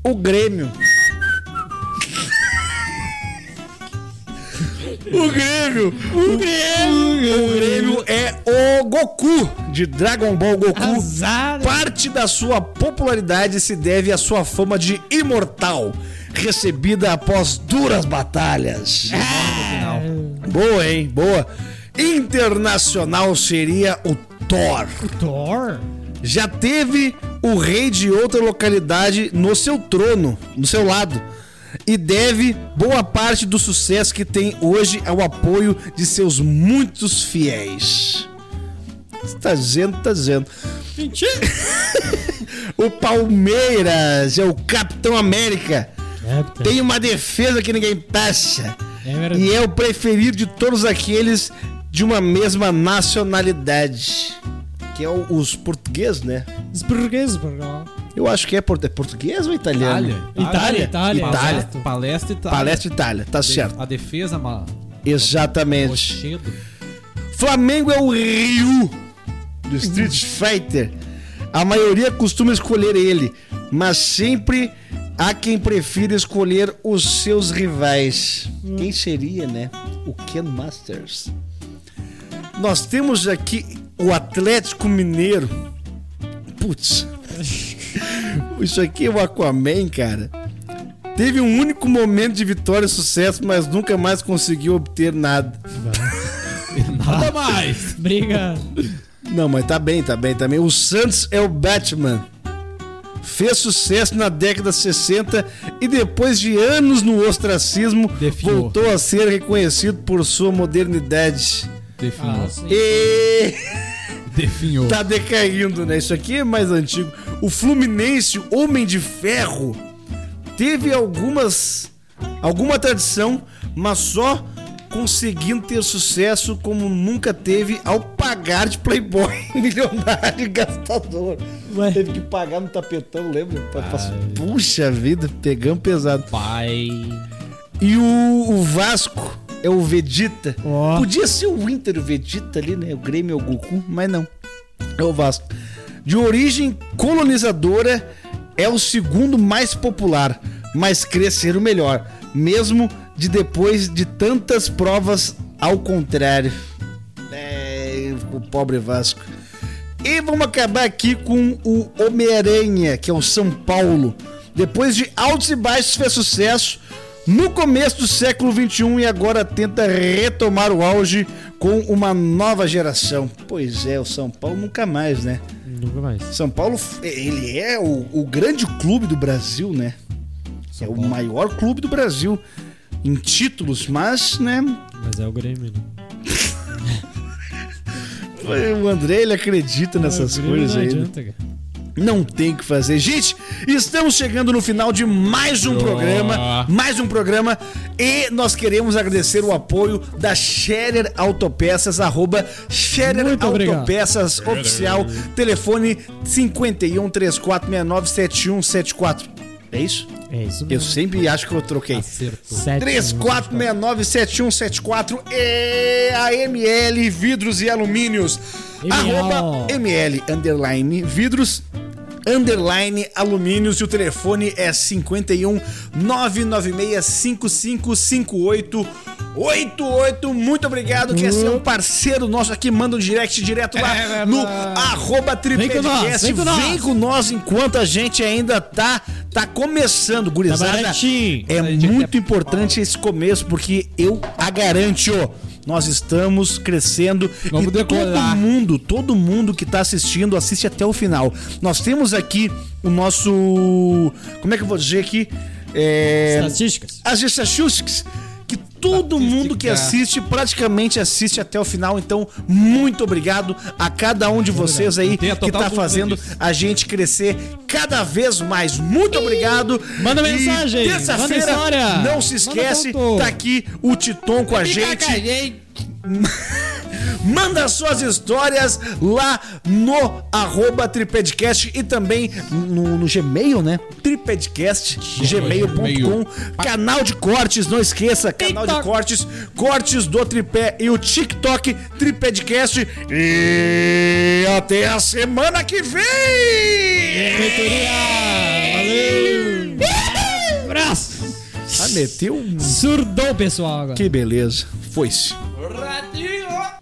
O Grêmio. O Grêmio! O Grêmio! O Grêmio é o Goku de Dragon Ball Goku, Azar. parte da sua popularidade se deve à sua fama de imortal, recebida após duras batalhas. Boa, hein? Boa. Internacional seria o Thor. Thor? Já teve o rei de outra localidade no seu trono, no seu lado. E deve boa parte do sucesso que tem hoje ao apoio de seus muitos fiéis. Tá dizendo, tá dizendo. Mentira. O Palmeiras é o Capitão América. É, tá. Tem uma defesa que ninguém passa. É. E é o preferido de todos aqueles de uma mesma nacionalidade. Que é o- os portugueses, né? Os portugueses, porra. Eu acho que é, port- é português ou italiano? Itália, Itália. Itália. Palestra, palestra Itália. Palestra Itália, tá certo. A defesa, ma... Exatamente. Rochedo. Flamengo é o Ryu do Street Fighter. A maioria costuma escolher ele, mas sempre há quem prefira escolher os seus rivais. Quem seria, né? O Ken Masters. Nós temos aqui o Atlético Mineiro. Putz. Isso aqui é o Aquaman, cara. Teve um único momento de vitória e sucesso, mas nunca mais conseguiu obter nada. Nada mais. Briga. Não, mas tá bem, tá bem também. O Santos é o Batman. Fez sucesso na década de 60 e depois de anos no ostracismo, voltou a ser reconhecido por sua modernidade. Definhou. Ah, sim. E Definhou. tá decaindo, né? Isso aqui é mais antigo. O Fluminense, Homem de Ferro, teve algumas alguma tradição, mas só conseguindo ter sucesso como nunca teve ao pagar de playboy milionário e gastador. Ué. Teve que pagar no tapetão, lembra? Puxa vida, pegamos pesado. Pai. E o, o Vasco é o Vegeta. Ó. Podia ser o Inter, o Vegeta ali, né? O Grêmio é o Goku, mas não. É o Vasco. De origem colonizadora, é o segundo mais popular, mas crescer o melhor, mesmo de depois de tantas provas ao contrário. É, o pobre Vasco. E vamos acabar aqui com o Homem-Aranha, que é o São Paulo. Depois de altos e baixos, fez sucesso no começo do século XXI e agora tenta retomar o auge com uma nova geração. Pois é, o São Paulo nunca mais, né? Nunca mais. São Paulo, ele é o, o grande clube do Brasil, né? é o maior clube do Brasil em títulos, mas, né? Mas é o Grêmio. né? O André, ele acredita nessas O Grêmio coisas aí. né? adianta, cara. Não tem o que fazer. Gente, estamos chegando no final de mais um Oh. programa. Mais um programa. E nós queremos agradecer o apoio da Scherer Autopeças, arroba Scherer Muito obrigado. Autopeças Oficial. Telefone 51 3469 7174. É isso? É isso Eu mesmo. sempre acho que eu troquei. Acertou. Sete, 3469-7174 e a ML Vidros e Alumínios. ML. Arroba ML underline vidros underline alumínios e o telefone é 51 996 5558 88. Muito obrigado, que esse é um parceiro nosso aqui. Manda um direct direto lá É no arroba Vem com nós, Tripedcast. vem com nós. Vem com nós enquanto a gente ainda tá, tá começando, gurizada. baratinho. É muito quer- importante esse começo, porque eu a garanto. Nós estamos crescendo Vamos e todo decolar. mundo, todo mundo que tá assistindo, assiste até o final. Nós temos aqui o nosso. Como é que eu vou dizer aqui? É, Estatísticas. as estatísticas todo mundo que assiste praticamente assiste até o final. Então, muito obrigado a cada um de vocês aí que tá dúvida fazendo a gente crescer cada vez mais. Muito obrigado. Manda mensagem, Terça-feira, não se esquece, tá aqui o Titon com a gente. Manda suas histórias lá no arroba Tripedcast e também no, no Gmail, né? Tripedcast, gmail.com. Gmail. Canal de cortes, não esqueça, canal de cortes, cortes do Tripé e o TikTok Tripedcast. E até a semana que vem! Valeu! Abraço! Ah, meteu um... Surdou, pessoal, agora. Que beleza. Foi-se. Радио!